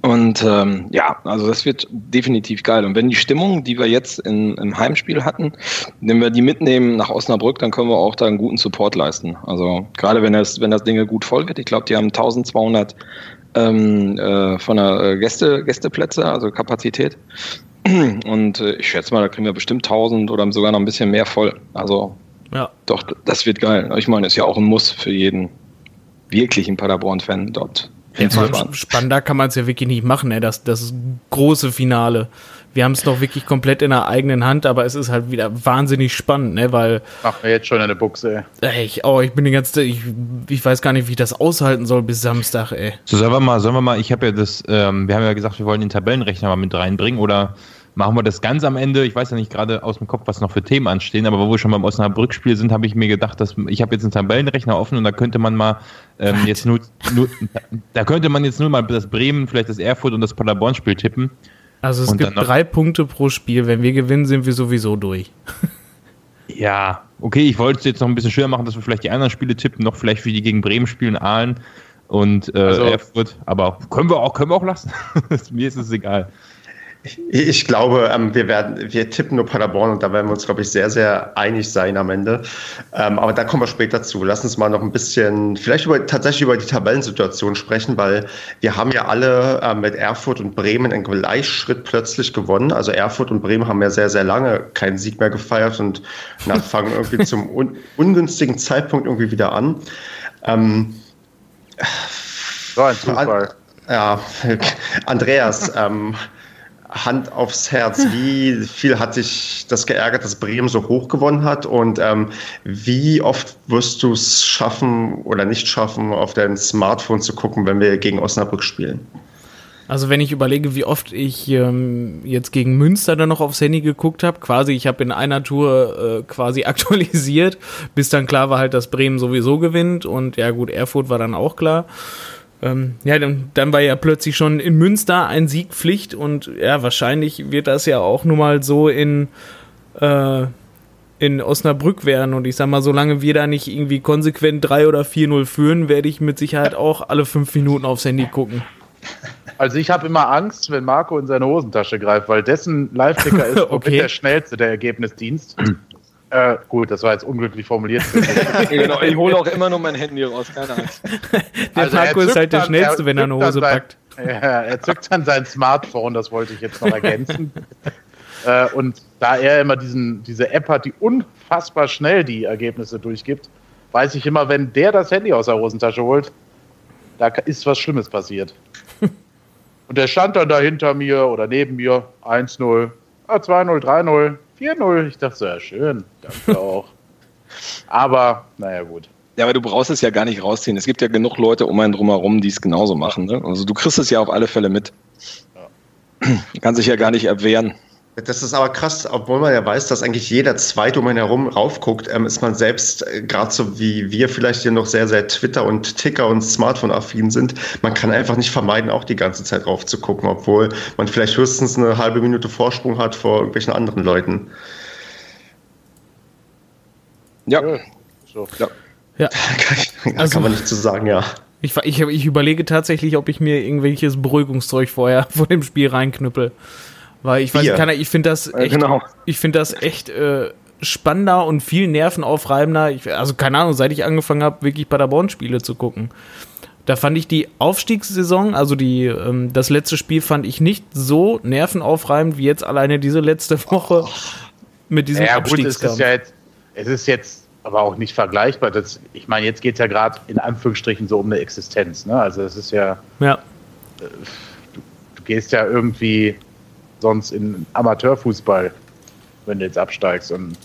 Und ähm, ja, also das wird definitiv geil. Und wenn die Stimmung, die wir jetzt in, im Heimspiel hatten, wenn wir die mitnehmen nach Osnabrück, dann können wir auch da einen guten Support leisten. Also gerade wenn das, wenn das Ding gut voll wird, ich glaube, die haben 1200 ähm, äh, von der äh, Gäste, Gästeplätze, also Kapazität. Und äh, ich schätze mal, da kriegen wir bestimmt 1000 oder sogar noch ein bisschen mehr voll. Also ja. doch, das wird geil. Ich meine, ist ja auch ein Muss für jeden wirklichen Paderborn-Fan dort ja, spannender kann man es ja wirklich nicht machen, ey. Das, das große Finale. Wir haben es doch wirklich komplett in der eigenen Hand, aber es ist halt wieder wahnsinnig spannend, ne? Weil. Machen wir jetzt schon eine Buchse, ey. Ich, oh, ich bin die ganze ich, ich weiß gar nicht, wie ich das aushalten soll bis Samstag, ey. So, sollen wir mal, sollen wir mal, ich habe ja das, ähm, wir haben ja gesagt, wir wollen den Tabellenrechner mal mit reinbringen oder machen wir das ganz am Ende. Ich weiß ja nicht gerade aus dem Kopf, was noch für Themen anstehen, aber wo wir schon beim Osnabrück-Spiel sind, habe ich mir gedacht, dass ich habe jetzt einen Tabellenrechner offen und da könnte man mal ähm, jetzt nur, nur, da könnte man jetzt nur mal das Bremen, vielleicht das Erfurt und das Paderborn-Spiel tippen. Also es und gibt drei Punkte pro Spiel. Wenn wir gewinnen, sind wir sowieso durch. ja, okay, ich wollte es jetzt noch ein bisschen schöner machen, dass wir vielleicht die anderen Spiele tippen, noch vielleicht wie die gegen Bremen spielen, Aalen und äh, also, Erfurt. Aber können wir auch, können wir auch lassen. Mir ist es egal. Ich glaube, ähm, wir werden, wir tippen nur Paderborn und da werden wir uns, glaube ich, sehr, sehr einig sein am Ende. Ähm, aber da kommen wir später zu. Lass uns mal noch ein bisschen, vielleicht über, tatsächlich über die Tabellensituation sprechen, weil wir haben ja alle äh, mit Erfurt und Bremen einen Gleichschritt plötzlich gewonnen. Also Erfurt und Bremen haben ja sehr, sehr lange keinen Sieg mehr gefeiert und fangen irgendwie zum un ungünstigen Zeitpunkt irgendwie wieder an. Ähm, so ein Zufall. Ja, Andreas, ähm, Hand aufs Herz, wie viel hat dich das geärgert, dass Bremen so hoch gewonnen hat und ähm, wie oft wirst du es schaffen oder nicht schaffen, auf dein Smartphone zu gucken, wenn wir gegen Osnabrück spielen? Also wenn ich überlege, wie oft ich ähm, jetzt gegen Münster dann noch aufs Handy geguckt habe, quasi ich habe in einer Tour äh, quasi aktualisiert, bis dann klar war halt, dass Bremen sowieso gewinnt und ja gut, Erfurt war dann auch klar. Ähm, ja, dann, dann war ja plötzlich schon in Münster ein Sieg Pflicht und ja, wahrscheinlich wird das ja auch nun mal so in, äh, in Osnabrück werden. Und ich sag mal, solange wir da nicht irgendwie konsequent 3 oder 4-0 führen, werde ich mit Sicherheit auch alle fünf Minuten aufs Handy gucken. Also ich habe immer Angst, wenn Marco in seine Hosentasche greift, weil dessen Live-Ticker ist okay. der schnellste der Ergebnisdienst. Äh, gut, das war jetzt unglücklich formuliert. genau, ich hole auch immer nur mein Handy raus, keine Angst. Der also Marco ist halt der Schnellste, wenn er eine Hose sein, packt. Ja, er zückt dann sein Smartphone, das wollte ich jetzt noch ergänzen. äh, und da er immer diesen, diese App hat, die unfassbar schnell die Ergebnisse durchgibt, weiß ich immer, wenn der das Handy aus der Hosentasche holt, da ist was Schlimmes passiert. Und der stand dann da hinter mir oder neben mir, 1-0, 2-0, 3-0, 4-0. Ich dachte so, ja, schön. Danke auch. Aber, naja, gut. Ja, aber du brauchst es ja gar nicht rausziehen. Es gibt ja genug Leute um einen drumherum, die es genauso machen. Ne? Also du kriegst es ja auf alle Fälle mit. Ja. Kann sich ja gar nicht erwehren. Das ist aber krass, obwohl man ja weiß, dass eigentlich jeder Zweite um einen herum raufguckt, ähm, ist man selbst, äh, gerade so wie wir vielleicht hier noch sehr, sehr Twitter und Ticker und Smartphone-affin sind, man kann einfach nicht vermeiden, auch die ganze Zeit raufzugucken, obwohl man vielleicht höchstens eine halbe Minute Vorsprung hat vor irgendwelchen anderen Leuten. Ja. So. Ja. ja. Kann, ich, also, kann man nicht zu so sagen, ja. Ich, ich, ich überlege tatsächlich, ob ich mir irgendwelches Beruhigungszeug vorher vor dem Spiel reinknüppel. Weil ich weiß, ich, ich finde das echt, genau. ich finde das echt äh, spannender und viel nervenaufreibender. Ich, also keine Ahnung, seit ich angefangen habe, wirklich Paderborn-Spiele zu gucken. Da fand ich die Aufstiegssaison, also die, ähm, das letzte Spiel fand ich nicht so nervenaufreibend wie jetzt alleine diese letzte Woche mit diesem ja, Abstiegskampf. Gut, es ist ja jetzt, es ist jetzt aber auch nicht vergleichbar. Das, ich meine, jetzt geht es ja gerade in Anführungsstrichen so um eine Existenz. Ne? Also es ist ja, ja. Äh, du, du gehst ja irgendwie sonst in Amateurfußball, wenn du jetzt absteigst. Und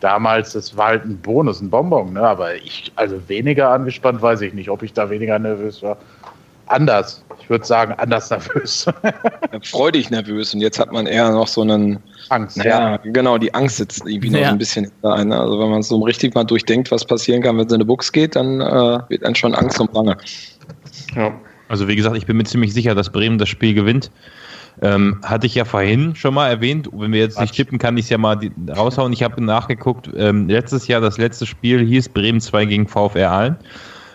damals, das war halt ein Bonus, ein Bonbon, ne? Aber ich, also weniger angespannt, weiß ich nicht, ob ich da weniger nervös war. Anders. Ich würde sagen, anders nervös. Freudig nervös. Und jetzt hat man eher noch so einen. Angst. Naja, ja. genau, die Angst sitzt irgendwie ja. noch ein bisschen da ein. Also, wenn man so richtig mal durchdenkt, was passieren kann, wenn es in eine Box geht, dann äh, wird dann schon Angst und Bange. Ja. Also, wie gesagt, ich bin mir ziemlich sicher, dass Bremen das Spiel gewinnt. Ähm, hatte ich ja vorhin schon mal erwähnt. Wenn wir jetzt nicht tippen, kann ich es ja mal raushauen. Ich habe nachgeguckt. Ähm, letztes Jahr, das letzte Spiel hieß Bremen 2 gegen VfR Aalen.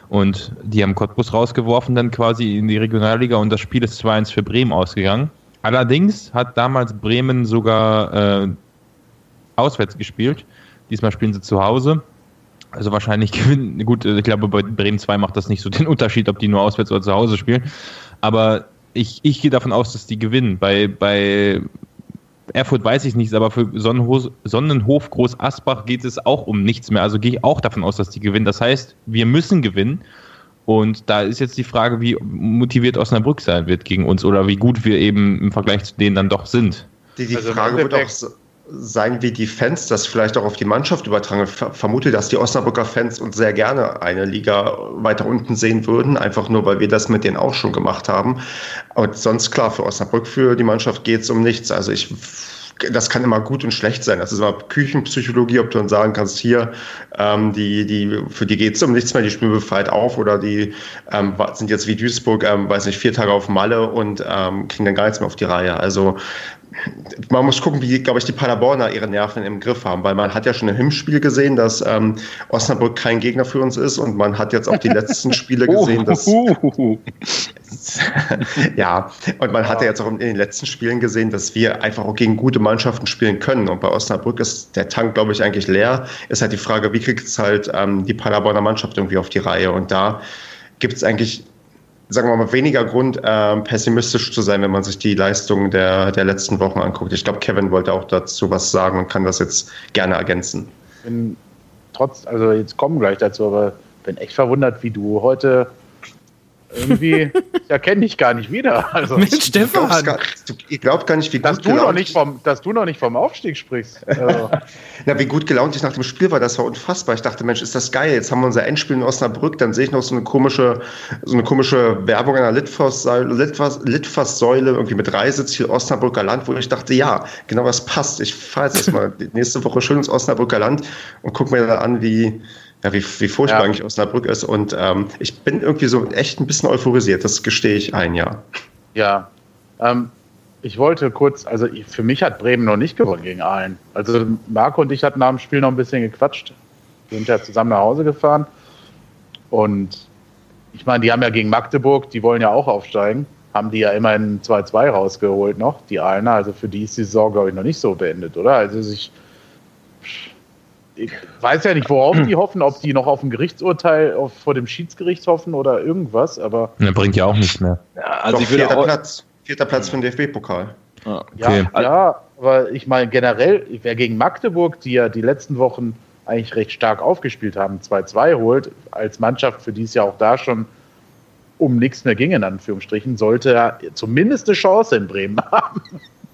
Und die haben Cottbus rausgeworfen, dann quasi in die Regionalliga. Und das Spiel ist 2-1 für Bremen ausgegangen. Allerdings hat damals Bremen sogar äh, auswärts gespielt. Diesmal spielen sie zu Hause. Also wahrscheinlich gewinnen. Gut, ich glaube, bei Bremen 2 macht das nicht so den Unterschied, ob die nur auswärts oder zu Hause spielen. Aber ich, ich gehe davon aus, dass die gewinnen. Bei, bei Erfurt weiß ich nichts, aber für Sonnenhof, Sonnenhof Groß Asbach geht es auch um nichts mehr. Also gehe ich auch davon aus, dass die gewinnen. Das heißt, wir müssen gewinnen. Und da ist jetzt die Frage, wie motiviert Osnabrück sein wird gegen uns oder wie gut wir eben im Vergleich zu denen dann doch sind. Die, die also Frage wird auch sein, wie die Fans das vielleicht auch auf die Mannschaft übertragen. Ich vermute, dass die Osnabrücker Fans uns sehr gerne eine Liga weiter unten sehen würden, einfach nur, weil wir das mit denen auch schon gemacht haben. Und sonst klar, für Osnabrück, für die Mannschaft geht es um nichts. Also ich das kann immer gut und schlecht sein. Das ist immer Küchenpsychologie, ob du dann sagen kannst, hier, ähm, die, die, für die geht es um nichts mehr, die spielen befreit auf oder die ähm, sind jetzt wie Duisburg, ähm, weiß nicht, vier Tage auf Malle und ähm, kriegen dann gar nichts mehr auf die Reihe. Also man muss gucken, wie, glaube ich, die Paderborner ihre Nerven im Griff haben, weil man hat ja schon im Hinspiel gesehen, dass ähm, Osnabrück kein Gegner für uns ist und man hat jetzt auch die letzten Spiele gesehen, dass ja, und man hat ja jetzt auch in den letzten Spielen gesehen, dass wir einfach auch gegen gute Mannschaften spielen können und bei Osnabrück ist der Tank, glaube ich, eigentlich leer. Ist halt die Frage, wie kriegt es halt ähm, die Paderborner Mannschaft irgendwie auf die Reihe und da gibt es eigentlich sagen wir mal, weniger Grund, äh, pessimistisch zu sein, wenn man sich die Leistungen der, der letzten Wochen anguckt. Ich glaube, Kevin wollte auch dazu was sagen und kann das jetzt gerne ergänzen. Bin trotz, also jetzt kommen gleich dazu, aber bin echt verwundert, wie du heute irgendwie, ich erkenne dich gar nicht wieder. Also, Mit Stefan. Ich glaube gar nicht, wie dass gut du gelaunt noch nicht vom, Dass du noch nicht vom Aufstieg sprichst. Also. Na, wie gut gelaunt ich nach dem Spiel war, das war unfassbar. Ich dachte, Mensch, ist das geil. Jetzt haben wir unser Endspiel in Osnabrück, dann sehe ich noch so eine komische, so eine komische Werbung einer Litfaßsäule, Litfaß, Litfaßsäule irgendwie mit Reiseziel Osnabrücker Land, wo ich dachte, ja, genau das passt. Ich fahre jetzt erstmal nächste Woche schön ins Osnabrücker Land und gucke mir da an, wie, ja, wie, wie furchtbar ja. eigentlich Osnabrück ist. Und ähm, ich bin irgendwie so echt ein bisschen euphorisiert, das gestehe ich ein, ja. Ja. Ähm, ich wollte kurz, also für mich hat Bremen noch nicht gewonnen gegen Aalen. Also Marco und ich hatten nach dem Spiel noch ein bisschen gequatscht. Wir sind ja zusammen nach Hause gefahren. Und ich meine, die haben ja gegen Magdeburg, die wollen ja auch aufsteigen, haben die ja immerhin 2-2 rausgeholt noch, die Aalener. Also für die ist die Saison, glaube ich, noch nicht so beendet, oder? Also ich ich weiß ja nicht, worauf die hoffen, ob die noch auf ein Gerichtsurteil auf, vor dem Schiedsgericht hoffen oder irgendwas, aber. Ne, bringt ja auch nichts mehr. Ja, also Doch, vierter, Platz, vierter Platz für den DFB-Pokal. Ah, okay. ja, ja, aber ich meine generell, wer gegen Magdeburg, die ja die letzten Wochen eigentlich recht stark aufgespielt haben, 2-2 holt, als Mannschaft, für die es ja auch da schon um nichts mehr ging, in Anführungsstrichen, sollte er zumindest eine Chance in Bremen haben.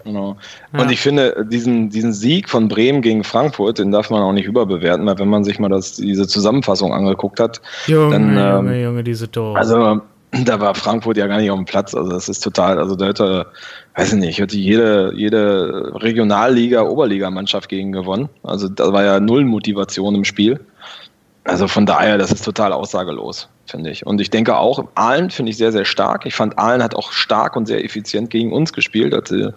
Genau. Und ja. ich finde, diesen, diesen Sieg von Bremen gegen Frankfurt, den darf man auch nicht überbewerten, weil wenn man sich mal das, diese Zusammenfassung angeguckt hat, Junge, dann, ähm, Junge, Junge, diese Tore. Also da war Frankfurt ja gar nicht auf dem Platz. Also das ist total, also da hätte, weiß ich nicht, hätte jede, jede Regionalliga, Oberligamannschaft gegen gewonnen. Also da war ja null Motivation im Spiel. Also von daher, das ist total aussagelos finde ich. Und ich denke auch, Aalen finde ich sehr, sehr stark. Ich fand, Aalen hat auch stark und sehr effizient gegen uns gespielt, als sie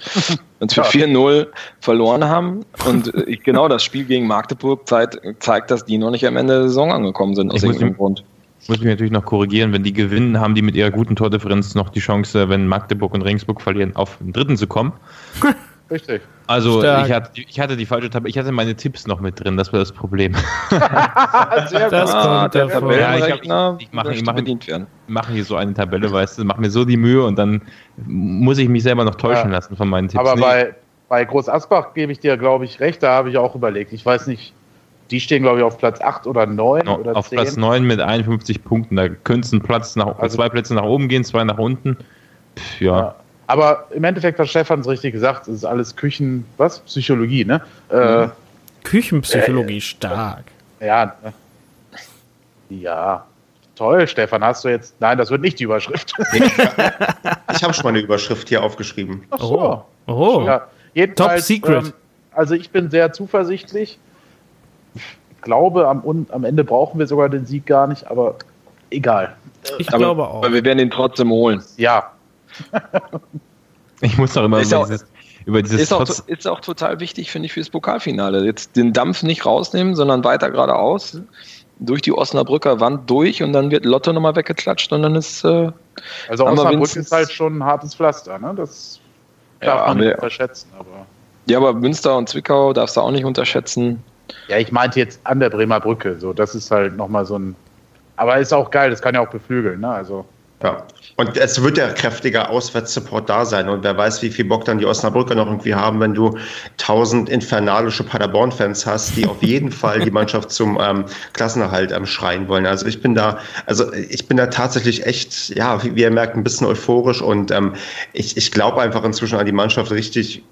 uns für 4-0 verloren haben. Und ich, genau das Spiel gegen Magdeburg zeigt, zeigt, dass die noch nicht am Ende der Saison angekommen sind, aus irgendeinem Grund. Muss ich natürlich noch korrigieren, wenn die gewinnen, haben die mit ihrer guten Tordifferenz noch die Chance, wenn Magdeburg und Regensburg verlieren, auf den dritten zu kommen. Richtig. Also ich hatte, ich hatte, die falsche Tabelle, ich hatte meine Tipps noch mit drin, das war das Problem. Sehr das gut. Ah, der ja, ich, hab, ich, ich mache mach, mach hier so eine Tabelle, weißt du, mach mir so die Mühe und dann muss ich mich selber noch täuschen ja. lassen von meinen Tipps. Aber bei, bei Groß Asbach gebe ich dir, glaube ich, recht, da habe ich auch überlegt. Ich weiß nicht, die stehen, glaube ich, auf Platz 8 oder 9 no, oder Auf 10. Platz 9 mit 51 Punkten. Da könnte es ein Platz nach, also, zwei Plätze nach oben gehen, zwei nach unten. Pff, ja. ja. Aber im Endeffekt hat Stefan es richtig gesagt, es ist alles Küchen, was? Psychologie, ne? Äh, Küchenpsychologie, äh, stark. Ja, ne? ja. Toll, Stefan, hast du jetzt. Nein, das wird nicht die Überschrift. ich habe schon mal eine Überschrift hier aufgeschrieben. Ach so. Oh. oh. Ja, Top Secret. Ähm, also ich bin sehr zuversichtlich. Ich glaube, am, am Ende brauchen wir sogar den Sieg gar nicht, aber egal. Ich aber, glaube auch. Aber wir werden ihn trotzdem holen. Ja, ich muss doch immer ist über, auch, dieses, über dieses. Ist auch, ist auch total wichtig, finde ich, fürs Pokalfinale. Jetzt den Dampf nicht rausnehmen, sondern weiter geradeaus durch die Osnabrücker Wand durch und dann wird Lotto nochmal weggeklatscht und dann ist. Äh, also Osnabrück ist halt schon ein hartes Pflaster, ne? Das darf ja, man nicht unterschätzen. Aber. Ja, aber Münster und Zwickau darfst du auch nicht unterschätzen. Ja, ich meinte jetzt an der Bremer Brücke. So, das ist halt nochmal so ein. Aber ist auch geil, das kann ja auch beflügeln, ne? Also. Ja. Und es wird ja kräftiger Auswärtssupport da sein. Und wer weiß, wie viel Bock dann die Osnabrücker noch irgendwie haben, wenn du tausend infernalische Paderborn-Fans hast, die auf jeden Fall die Mannschaft zum ähm, Klassenerhalt ähm, schreien wollen. Also ich bin da, also ich bin da tatsächlich echt, ja, wie, wie ihr merkt, ein bisschen euphorisch und ähm, ich, ich glaube einfach inzwischen an die Mannschaft richtig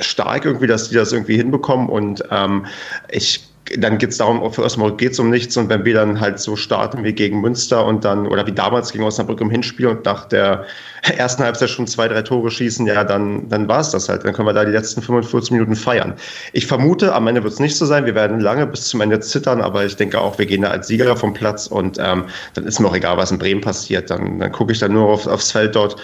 stark irgendwie, dass die das irgendwie hinbekommen. Und ähm, ich dann geht es darum, für Osnabrück geht es um nichts und wenn wir dann halt so starten wie gegen Münster und dann, oder wie damals gegen Osnabrück im Hinspiel und nach der ersten Halbzeit schon zwei, drei Tore schießen, ja, dann, dann war es das halt. Dann können wir da die letzten 45 Minuten feiern. Ich vermute, am Ende wird es nicht so sein. Wir werden lange bis zum Ende zittern, aber ich denke auch, wir gehen da als Sieger vom Platz und ähm, dann ist mir auch egal, was in Bremen passiert. Dann, dann gucke ich dann nur auf, aufs Feld dort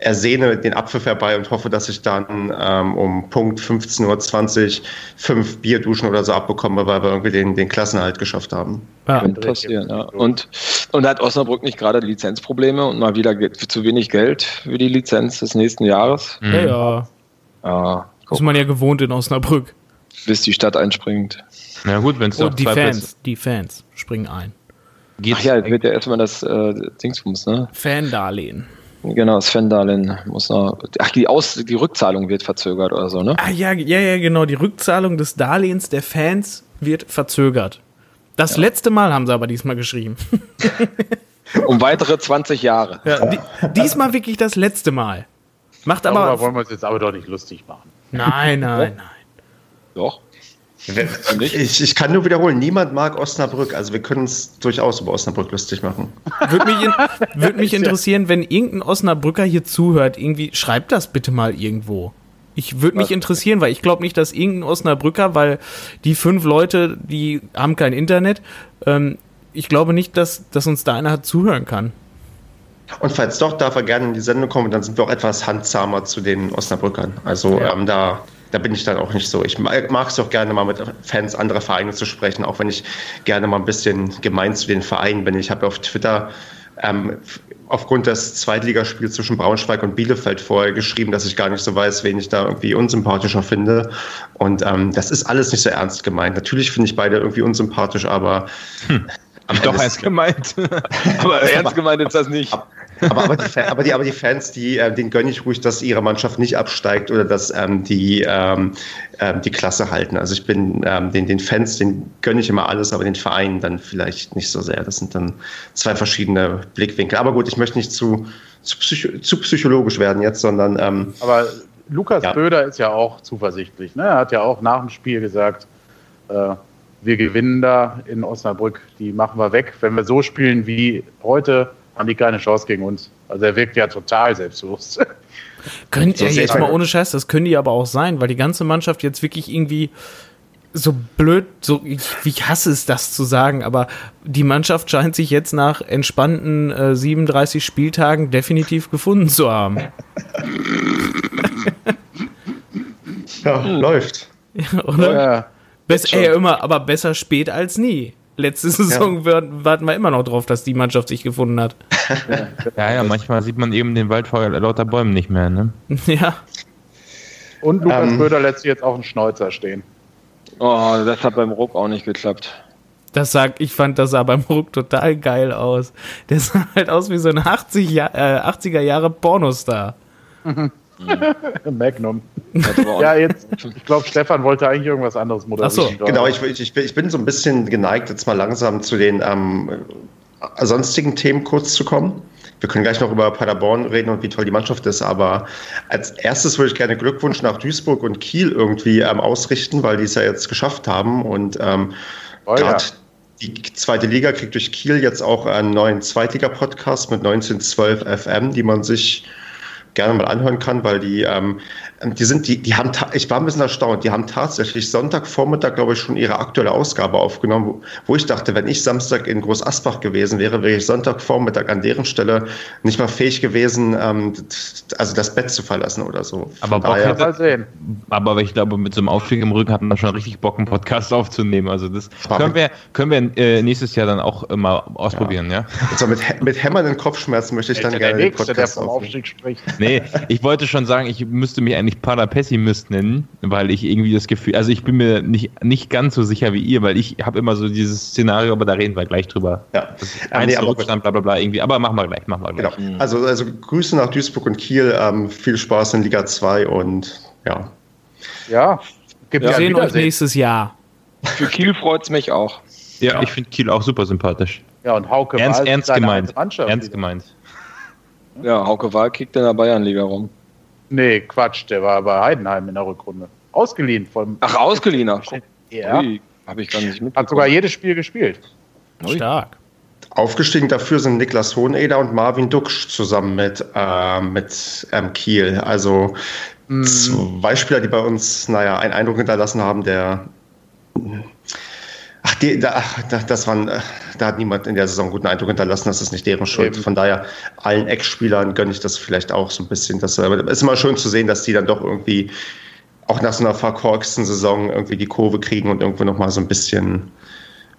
ersehne den Apfel herbei und hoffe, dass ich dann ähm, um Punkt 15.20 Uhr fünf Bierduschen oder so abbekomme, weil wir irgendwie den, den Klassenerhalt geschafft haben. Ja, Könnte passieren, ja. Und, und hat Osnabrück nicht gerade Lizenzprobleme und mal wieder zu wenig Geld für die Lizenz des nächsten Jahres? Mhm. Ja, ja. ja ist man ja gewohnt in Osnabrück. Bis die Stadt einspringt. Na gut, wenn es oh, die Fans, die Fans springen ein. Geht Ach ja, wird ja erstmal das äh, Dingsbums, ne? Fandarlehen. Genau, das Fan-Darlehen muss noch. Ach, die, Aus, die Rückzahlung wird verzögert oder so, ne? Ah, ja, ja, ja, genau. Die Rückzahlung des Darlehens der Fans wird verzögert. Das ja. letzte Mal haben sie aber diesmal geschrieben. um weitere 20 Jahre. Ja, die, diesmal wirklich das letzte Mal. Macht aber. Darüber wollen wir uns jetzt aber doch nicht lustig machen. Nein, nein, nein. Doch. Ich, ich, kann nur wiederholen, niemand mag Osnabrück. Also wir können uns durchaus über Osnabrück lustig machen. Würde mich, in, würd mich interessieren, wenn irgendein Osnabrücker hier zuhört, irgendwie schreibt das bitte mal irgendwo. Ich würde mich interessieren, weil ich glaube nicht, dass irgendein Osnabrücker, weil die fünf Leute, die haben kein Internet, ähm, ich glaube nicht, dass, dass uns da einer zuhören kann. Und falls doch, darf er gerne in die Sendung kommen, dann sind wir auch etwas handzahmer zu den Osnabrückern. Also ja. ähm, da da bin ich dann auch nicht so. Ich mag es auch gerne mal mit Fans anderer Vereine zu sprechen, auch wenn ich gerne mal ein bisschen gemein zu den Vereinen bin. Ich habe auf Twitter ähm, aufgrund des Zweitligaspiels zwischen Braunschweig und Bielefeld vorher geschrieben, dass ich gar nicht so weiß, wen ich da irgendwie unsympathischer finde. Und ähm, das ist alles nicht so ernst gemeint. Natürlich finde ich beide irgendwie unsympathisch, aber hm. Doch ernst gemeint. aber ernst gemeint ist das nicht. Aber, aber, die, aber, die, aber die Fans, die, äh, denen gönne ich ruhig, dass ihre Mannschaft nicht absteigt oder dass ähm, die ähm, ähm, die Klasse halten. Also ich bin ähm, den, den Fans, den gönne ich immer alles, aber den Vereinen dann vielleicht nicht so sehr. Das sind dann zwei verschiedene Blickwinkel. Aber gut, ich möchte nicht zu, zu, psycho zu psychologisch werden jetzt, sondern. Ähm, aber Lukas ja. Böder ist ja auch zuversichtlich. Ne? Er hat ja auch nach dem Spiel gesagt, äh, wir gewinnen da in Osnabrück, die machen wir weg. Wenn wir so spielen wie heute, haben die keine Chance gegen uns. Also er wirkt ja total selbstbewusst. Können, so jetzt mal ohne Scheiß, das können die aber auch sein, weil die ganze Mannschaft jetzt wirklich irgendwie so blöd, so ich, ich hasse es, das zu sagen, aber die Mannschaft scheint sich jetzt nach entspannten äh, 37 Spieltagen definitiv gefunden zu haben. ja, läuft. Ja, oder? Ja, Bess, ey, immer, aber besser spät als nie. Letzte Saison ja. warten wir immer noch drauf, dass die Mannschaft sich gefunden hat. Ja, ja, manchmal sieht man eben den Wald vor lauter Bäumen nicht mehr, ne? Ja. Und Lukas ähm, Böder lässt sich jetzt auch einen Schnäuzer stehen. Oh, das hat beim Ruck auch nicht geklappt. Das sag, ich fand, das sah beim Ruck total geil aus. Der sah halt aus wie so ein 80 äh, 80er Jahre Pornostar. Mhm. Magnum. ja, jetzt, ich glaube, Stefan wollte eigentlich irgendwas anderes moderieren. Achso, genau, ich, ich, ich, bin so ein bisschen geneigt, jetzt mal langsam zu den ähm, sonstigen Themen kurz zu kommen. Wir können gleich noch über Paderborn reden und wie toll die Mannschaft ist, aber als erstes würde ich gerne Glückwunsch nach Duisburg und Kiel irgendwie ähm, ausrichten, weil die es ja jetzt geschafft haben und ähm, oh, ja. die zweite Liga kriegt durch Kiel jetzt auch einen neuen Zweitliga-Podcast mit 1912 FM, die man sich gerne mal anhören kann, weil die, ähm, die sind, die, die haben, ich war ein bisschen erstaunt, die haben tatsächlich Sonntagvormittag, glaube ich, schon ihre aktuelle Ausgabe aufgenommen, wo, wo ich dachte, wenn ich Samstag in Groß Asbach gewesen wäre, wäre ich Sonntagvormittag an deren Stelle nicht mal fähig gewesen, ähm, also das Bett zu verlassen oder so. Aber, Bock daher, mal sehen. aber ich glaube, mit so einem Aufstieg im Rücken hat man schon richtig Bock, einen Podcast aufzunehmen. Also das können wir, können wir äh, nächstes Jahr dann auch mal ausprobieren, ja? ja? Also mit, mit hämmernden Kopfschmerzen möchte ich dann gerne der Nächste, der vom Aufstieg spricht. Nee, ich wollte schon sagen, ich müsste mich eigentlich Parapessimist nennen, weil ich irgendwie das Gefühl, also ich bin mir nicht, nicht ganz so sicher wie ihr, weil ich habe immer so dieses Szenario, aber da reden wir gleich drüber. Ja. Ein nee, Rückstand, bla bla bla irgendwie, aber machen wir gleich, machen wir gleich. Genau. Also, also Grüße nach Duisburg und Kiel, ähm, viel Spaß in Liga 2 und ja. Ja, wir sehen uns nächstes Jahr. Für Kiel freut es mich auch. Ja, ja, ich finde Kiel auch super sympathisch. Ja, und Hauke ernst, ernst gemeint. Ernst gemeint. Ja, Hauke Wahl kickt in der Bayernliga rum. Nee, Quatsch, der war bei Heidenheim in der Rückrunde. Ausgeliehen vom. Ach, ausgeliehen. Ja. Habe ich gar nicht mitbekommen. Hat sogar jedes Spiel gespielt. Stark. Aufgestiegen dafür sind Niklas Hoheneder und Marvin Duksch zusammen mit, äh, mit ähm, Kiel. Also mm. zwei Spieler, die bei uns, naja, einen Eindruck hinterlassen haben, der Ach, die, da, da, das waren, äh, da hat niemand in der Saison einen guten Eindruck hinterlassen, das ist nicht deren Schuld. Eben. Von daher, allen Ex-Spielern gönne ich das vielleicht auch so ein bisschen. Das, aber es ist immer schön zu sehen, dass die dann doch irgendwie auch nach so einer verkorksten Saison irgendwie die Kurve kriegen und irgendwo nochmal so ein bisschen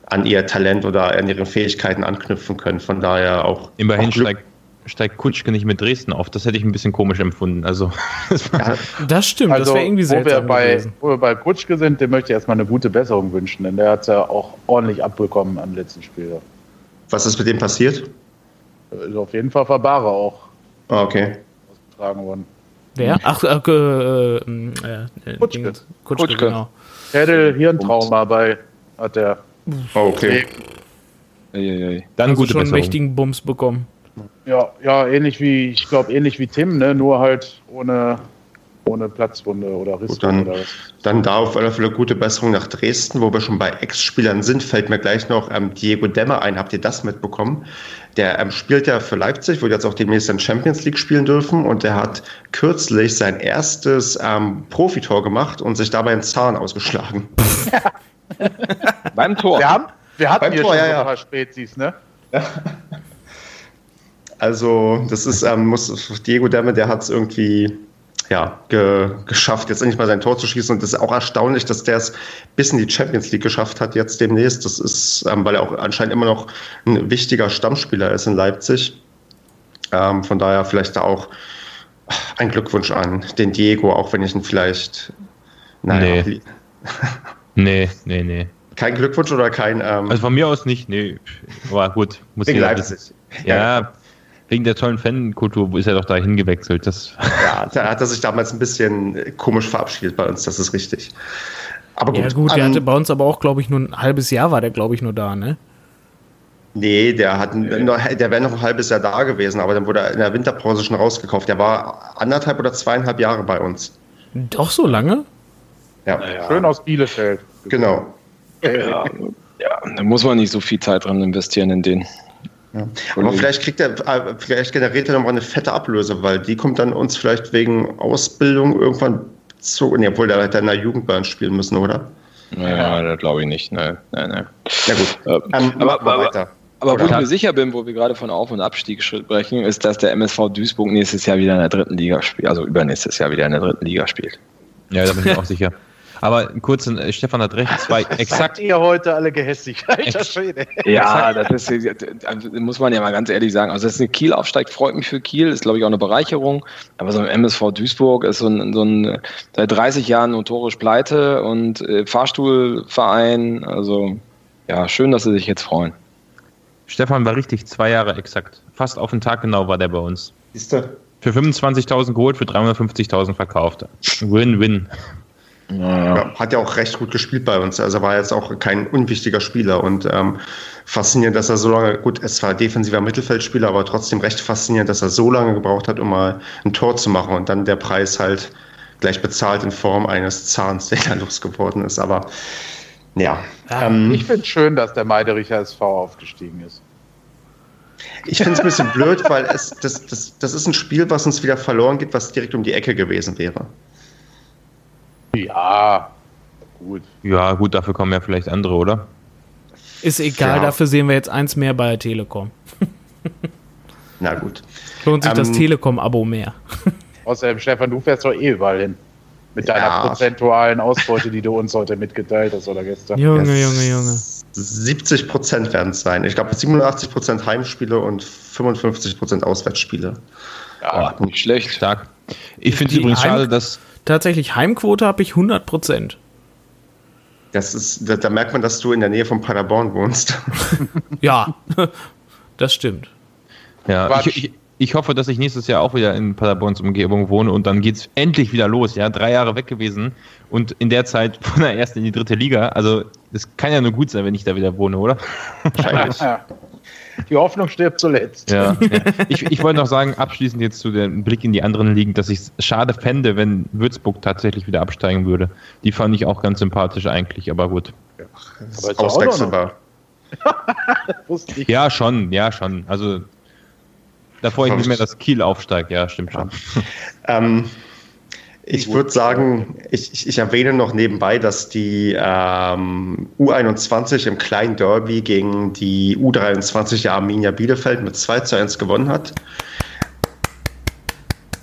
an ihr Talent oder an ihre Fähigkeiten anknüpfen können. Von daher auch. Immerhin auch steigt steigt Kutschke nicht mit Dresden auf. Das hätte ich ein bisschen komisch empfunden. Also, das, ja, das stimmt, also, das wäre irgendwie seltsam wo wir, bei, wo wir bei Kutschke sind, dem möchte ich erstmal eine gute Besserung wünschen, denn der hat es ja auch ordentlich abbekommen am letzten Spiel. Was ist mit dem passiert? Ist auf jeden Fall Verbare auch. Ah, okay. Ausgetragen worden. Wer? Ach, äh, äh, äh, Kutschke. Kutschke, Kutschke. genau. Schädel, Hirntrauma bei hat der. Oh, okay. Dann also gute schon einen mächtigen Bums bekommen. Ja, ja, ähnlich wie, ich glaube, ähnlich wie Tim, ne? nur halt ohne, ohne Platzwunde oder Riss. dann, oder was. dann da auf alle Fälle gute Besserung nach Dresden, wo wir schon bei Ex-Spielern sind, fällt mir gleich noch ähm, Diego Demmer ein. Habt ihr das mitbekommen? Der ähm, spielt ja für Leipzig, wird jetzt auch demnächst in Champions League spielen dürfen und der hat kürzlich sein erstes ähm, Profitor gemacht und sich dabei einen Zahn ausgeschlagen. Beim Tor. Wir, haben, wir hatten Beim hier Tor, schon ja, ein paar Spezies, ne? Ja. Also, das ist, ähm, muss Diego Demme, der hat es irgendwie ja, ge geschafft, jetzt endlich mal sein Tor zu schießen. Und das ist auch erstaunlich, dass der es bis in die Champions League geschafft hat, jetzt demnächst. Das ist, ähm, weil er auch anscheinend immer noch ein wichtiger Stammspieler ist in Leipzig. Ähm, von daher vielleicht da auch ein Glückwunsch an den Diego, auch wenn ich ihn vielleicht. Naja, nee. nee, nee, nee. Kein Glückwunsch oder kein. Ähm, also von mir aus nicht, nee. Aber gut, muss ich Leipzig. Ja, ja, Wegen der tollen Fankultur ist er doch dahin gewechselt. Das ja, da hat er sich damals ein bisschen komisch verabschiedet bei uns, das ist richtig. Aber gut. Ja, gut, der um, hatte bei uns aber auch, glaube ich, nur ein halbes Jahr war der, glaube ich, nur da, ne? Nee, der, hat, der wäre noch ein halbes Jahr da gewesen, aber dann wurde er in der Winterpause schon rausgekauft. Der war anderthalb oder zweieinhalb Jahre bei uns. Doch so lange? Ja. Naja. Schön aus Bielefeld. Genau. Ja, ja, da muss man nicht so viel Zeit dran investieren in den. Ja. Aber vielleicht kriegt er, äh, vielleicht generiert er nochmal eine fette Ablöse, weil die kommt dann uns vielleicht wegen Ausbildung irgendwann zu. Nee, obwohl der hat in der Jugendbahn spielen müssen, oder? Naja, das glaube ich nicht. Nein, nein, nein. Ja gut. Äh, ähm, aber, aber, weiter. aber wo ich mir sicher bin, wo wir gerade von Auf- und Abstieg sprechen, ist, dass der MSV Duisburg nächstes Jahr wieder in der dritten Liga spielt, also übernächstes Jahr wieder in der dritten Liga spielt. Ja, da bin ich auch sicher. Aber kurz, äh, Stefan hat recht, zwei exakt. ihr heute alle gehässig, alter Schwede. Ja, das ist, also, muss man ja mal ganz ehrlich sagen. Also, dass eine Kiel aufsteigt, freut mich für Kiel, ist glaube ich auch eine Bereicherung. Aber so ein MSV Duisburg ist so ein, so ein seit 30 Jahren notorisch pleite und äh, Fahrstuhlverein. Also, ja, schön, dass sie sich jetzt freuen. Stefan war richtig, zwei Jahre exakt. Fast auf den Tag genau war der bei uns. Ist der? Für 25.000 geholt, für 350.000 verkauft. Win-win. Ja, hat ja auch recht gut gespielt bei uns. Also war jetzt auch kein unwichtiger Spieler und ähm, faszinierend, dass er so lange, gut, es war defensiver Mittelfeldspieler, aber trotzdem recht faszinierend, dass er so lange gebraucht hat, um mal ein Tor zu machen und dann der Preis halt gleich bezahlt in Form eines Zahns, der da losgeworden ist. Aber ja. ja ähm, ich finde es schön, dass der Meidericher SV aufgestiegen ist. Ich finde es ein bisschen blöd, weil es, das, das, das ist ein Spiel, was uns wieder verloren geht, was direkt um die Ecke gewesen wäre. Ja, gut. Ja, gut, dafür kommen ja vielleicht andere, oder? Ist egal, ja. dafür sehen wir jetzt eins mehr bei der Telekom. Na gut. Lohnt sich ähm, das Telekom-Abo mehr. Außerdem, Stefan, du fährst doch eh überall hin. Mit deiner ja. prozentualen Ausbeute, die du uns heute mitgeteilt hast oder gestern. Junge, Junge, Junge. 70 Prozent werden es sein. Ich glaube 87 Prozent Heimspiele und 55 Prozent Auswärtsspiele. Ja, oh, nicht schlecht. Stark. Ich finde es übrigens schade, dass tatsächlich Heimquote habe ich 100 Prozent. Das ist, da, da, merkt man, dass du in der Nähe von Paderborn wohnst. ja, das stimmt. Ja, ich, ich, ich, hoffe, dass ich nächstes Jahr auch wieder in Paderborns Umgebung wohne und dann geht es endlich wieder los. Ja, drei Jahre weg gewesen und in der Zeit von der ersten in die dritte Liga. Also, es kann ja nur gut sein, wenn ich da wieder wohne, oder? Wahrscheinlich. Die Hoffnung stirbt zuletzt. Ja, ja. Ich, ich wollte noch sagen, abschließend jetzt zu dem Blick in die anderen Ligen, dass ich es schade fände, wenn Würzburg tatsächlich wieder absteigen würde. Die fand ich auch ganz sympathisch eigentlich, aber gut. Ja, das ist auswechselbar. ja, schon, ja, schon. Also da freue ich mich mehr, dass Kiel aufsteigt, ja, stimmt schon. ähm, ich würde sagen, ich, ich, erwähne noch nebenbei, dass die ähm, U21 im kleinen Derby gegen die U23 der Arminia Bielefeld mit 2 zu 1 gewonnen hat.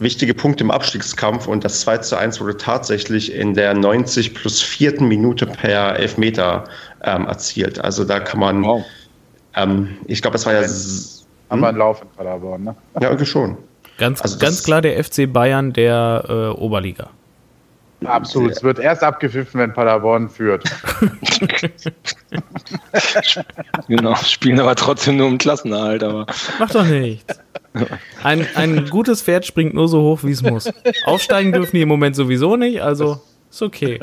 Wichtige Punkte im Abstiegskampf und das 2 zu 1 wurde tatsächlich in der 90 plus vierten Minute per Elfmeter ähm, erzielt. Also da kann man, wow. ähm, ich glaube, es war ja. Haben wir einen Lauf in Paderborn, ne? Ja, irgendwie schon. Ganz, also ganz klar der FC Bayern der äh, Oberliga. Absolut. Es wird erst abgepfiffen, wenn Paderborn führt. genau, spielen aber trotzdem nur im Klassenerhalt. Aber. Macht doch nichts. Ein, ein gutes Pferd springt nur so hoch, wie es muss. Aufsteigen dürfen die im Moment sowieso nicht, also ist okay.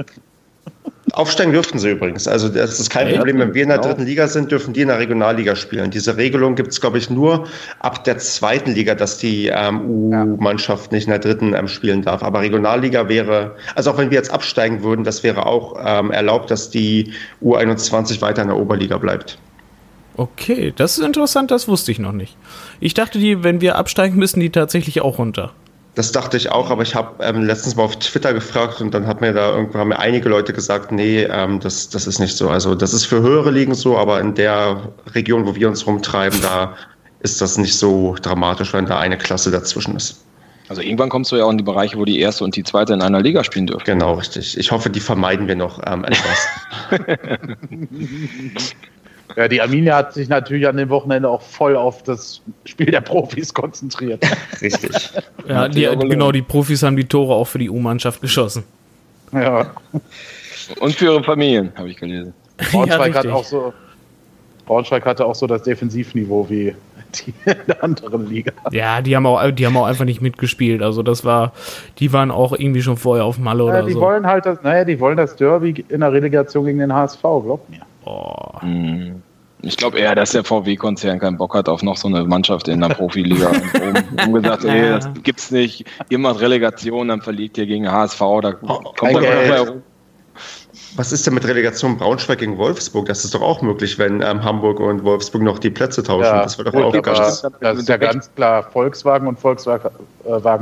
Aufsteigen dürften sie übrigens. Also das ist kein Problem. Wenn wir in der genau. dritten Liga sind, dürfen die in der Regionalliga spielen. Diese Regelung gibt es, glaube ich, nur ab der zweiten Liga, dass die ähm, U-Mannschaft nicht in der dritten ähm, spielen darf. Aber Regionalliga wäre, also auch wenn wir jetzt absteigen würden, das wäre auch ähm, erlaubt, dass die U21 weiter in der Oberliga bleibt. Okay, das ist interessant, das wusste ich noch nicht. Ich dachte, die, wenn wir absteigen, müssen die tatsächlich auch runter. Das dachte ich auch, aber ich habe ähm, letztens mal auf Twitter gefragt und dann hat mir da irgendwo haben mir einige Leute gesagt, nee, ähm, das, das ist nicht so. Also das ist für höhere Ligen so, aber in der Region, wo wir uns rumtreiben, da ist das nicht so dramatisch, wenn da eine Klasse dazwischen ist. Also irgendwann kommst du ja auch in die Bereiche, wo die erste und die zweite in einer Liga spielen dürfen. Genau, richtig. Ich hoffe, die vermeiden wir noch ähm, etwas. Ja, die Arminia hat sich natürlich an dem Wochenende auch voll auf das Spiel der Profis konzentriert. Richtig. ja, die, genau, die Profis haben die Tore auch für die U-Mannschaft geschossen. Ja. Und für ihre Familien, habe ich gelesen. Braunschweig, ja, hat auch so, Braunschweig hatte auch so das Defensivniveau wie die in der anderen Liga. Ja, die haben auch, die haben auch einfach nicht mitgespielt. Also das war, die waren auch irgendwie schon vorher auf Malle naja, oder die so. Wollen halt das, naja, die wollen das Derby in der Relegation gegen den HSV, glaubt mir. Oh. Hm. Ich glaube eher, dass der VW-Konzern keinen Bock hat auf noch so eine Mannschaft in der Profiliga. und gesagt, ey, das gibt's nicht. Ihr macht Relegation, dann verliert ihr gegen HSV. Da kommt okay. Was ist denn mit Relegation Braunschweig gegen Wolfsburg? Das ist doch auch möglich, wenn ähm, Hamburg und Wolfsburg noch die Plätze tauschen. Ja, das wird doch auch ganz. Das, das ist ja ganz klar Volkswagen und Volkswagen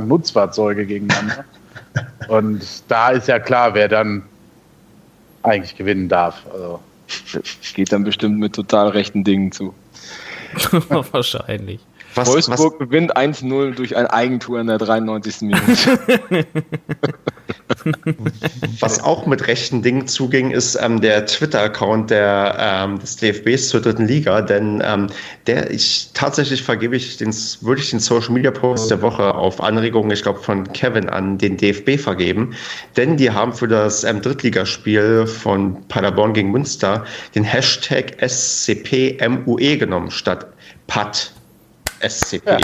Nutzfahrzeuge gegeneinander. und da ist ja klar, wer dann eigentlich gewinnen darf. Also Geht dann bestimmt mit total rechten Dingen zu. Wahrscheinlich. Was, Wolfsburg was, gewinnt 1-0 durch ein Eigentor in der 93. Minute. was auch mit rechten Dingen zuging, ist ähm, der Twitter-Account der, ähm, des DFBs zur dritten Liga, denn ähm, der ich tatsächlich vergebe ich den, würde ich den Social Media Post der Woche auf Anregung, ich glaube, von Kevin an den DFB vergeben, denn die haben für das ähm, Drittligaspiel von Paderborn gegen Münster den Hashtag SCPMUE genommen statt PAT. SCP. Ja.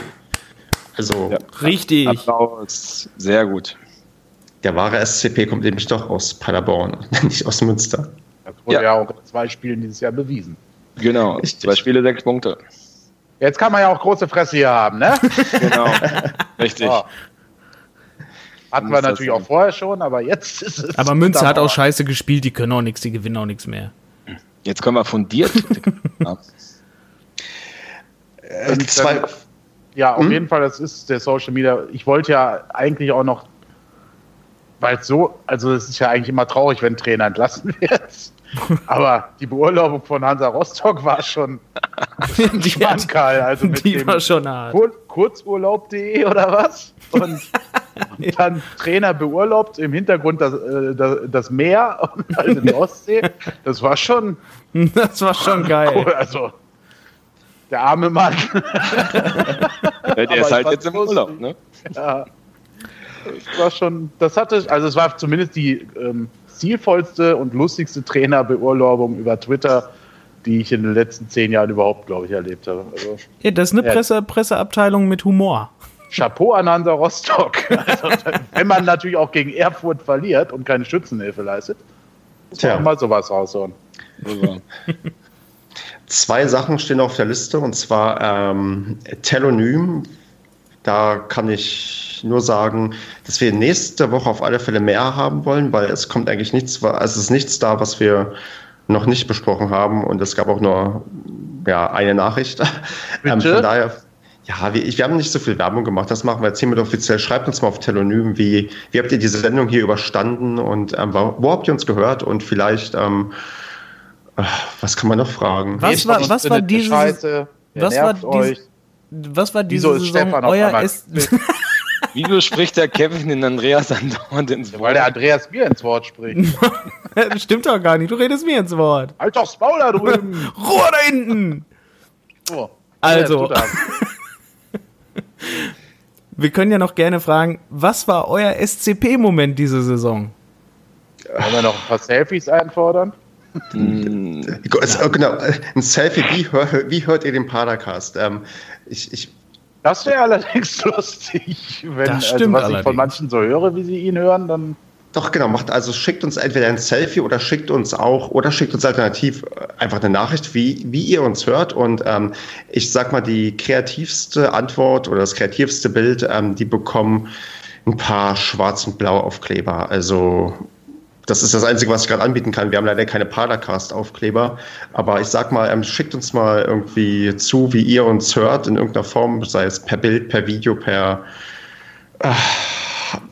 Also. Ja. Richtig. Applaus. Sehr gut. Der wahre SCP kommt nämlich doch aus Paderborn, nicht aus Münster. Das wurde ja, ja auch in zwei Spielen dieses Jahr bewiesen. Genau. Richtig. Zwei Spiele, sechs Punkte. Jetzt kann man ja auch große Fresse hier haben, ne? genau. Richtig. Oh. Hatten wir natürlich auch vorher schon, aber jetzt ist es. Aber Münster hat auch scheiße gespielt, die können auch nichts, die gewinnen auch nichts mehr. Jetzt können wir fundiert. Äh, zwei, ja, auf hm? jeden Fall, das ist der Social Media. Ich wollte ja eigentlich auch noch, weil es so, also es ist ja eigentlich immer traurig, wenn ein Trainer entlassen wird. Aber die Beurlaubung von Hansa Rostock war schon die Schmankerl. Also mit die dem war schon hart. Kur Kurzurlaub.de oder was? Und, dann Trainer beurlaubt, im Hintergrund das, äh, das, das Meer, also die Ostsee. Das war schon. Das war schon geil. Cool, also der arme Mann. ja, der ist halt jetzt im Urlaub, ne? Ja. Das war schon, das hatte, also es war zumindest die ähm, zielvollste und lustigste Trainerbeurlaubung über Twitter, die ich in den letzten zehn Jahren überhaupt, glaube ich, erlebt habe. Also, ja, das ist eine Presse, Presseabteilung mit Humor. Chapeau an Hansa Rostock. Also, wenn man natürlich auch gegen Erfurt verliert und keine Schützenhilfe leistet, muss man mal sowas raushauen. Zwei Sachen stehen auf der Liste und zwar ähm, Telonym. Da kann ich nur sagen, dass wir nächste Woche auf alle Fälle mehr haben wollen, weil es kommt eigentlich nichts, es ist nichts da, was wir noch nicht besprochen haben und es gab auch nur ja, eine Nachricht. ähm, von daher, ja, wir, wir haben nicht so viel Werbung gemacht, das machen wir jetzt hiermit offiziell. Schreibt uns mal auf Telonym, wie, wie habt ihr diese Sendung hier überstanden und ähm, wo, wo, habt ihr uns gehört und vielleicht ähm, was kann man noch fragen? Was war, was war diese Scheiße? Was war, dies, was war diese Wieso Saison euer ist Wieso spricht der Kevin in Andreas andauernd ins Wort? Weil der Andreas mir ins Wort spricht. stimmt doch gar nicht. Du redest mir ins Wort. Halt doch das Maul da drüben. Ruhe da hinten. Oh, also. Wir können ja noch gerne fragen, was war euer SCP-Moment diese Saison? Wollen wir noch ein paar Selfies einfordern? Hm. genau, ein Selfie, wie, hör, wie hört ihr den Padercast? Ähm, ich, ich, das wäre allerdings lustig, wenn das also stimmt also, was allerdings. ich von manchen so höre, wie sie ihn hören, dann. Doch, genau, macht also schickt uns entweder ein Selfie oder schickt uns auch oder schickt uns alternativ einfach eine Nachricht, wie, wie ihr uns hört. Und ähm, ich sag mal, die kreativste Antwort oder das kreativste Bild, ähm, die bekommen ein paar schwarz und blau Aufkleber. Also das ist das Einzige, was ich gerade anbieten kann. Wir haben leider keine Padercast-Aufkleber. Aber ich sag mal, ähm, schickt uns mal irgendwie zu, wie ihr uns hört, in irgendeiner Form, sei es per Bild, per Video, per. Äh,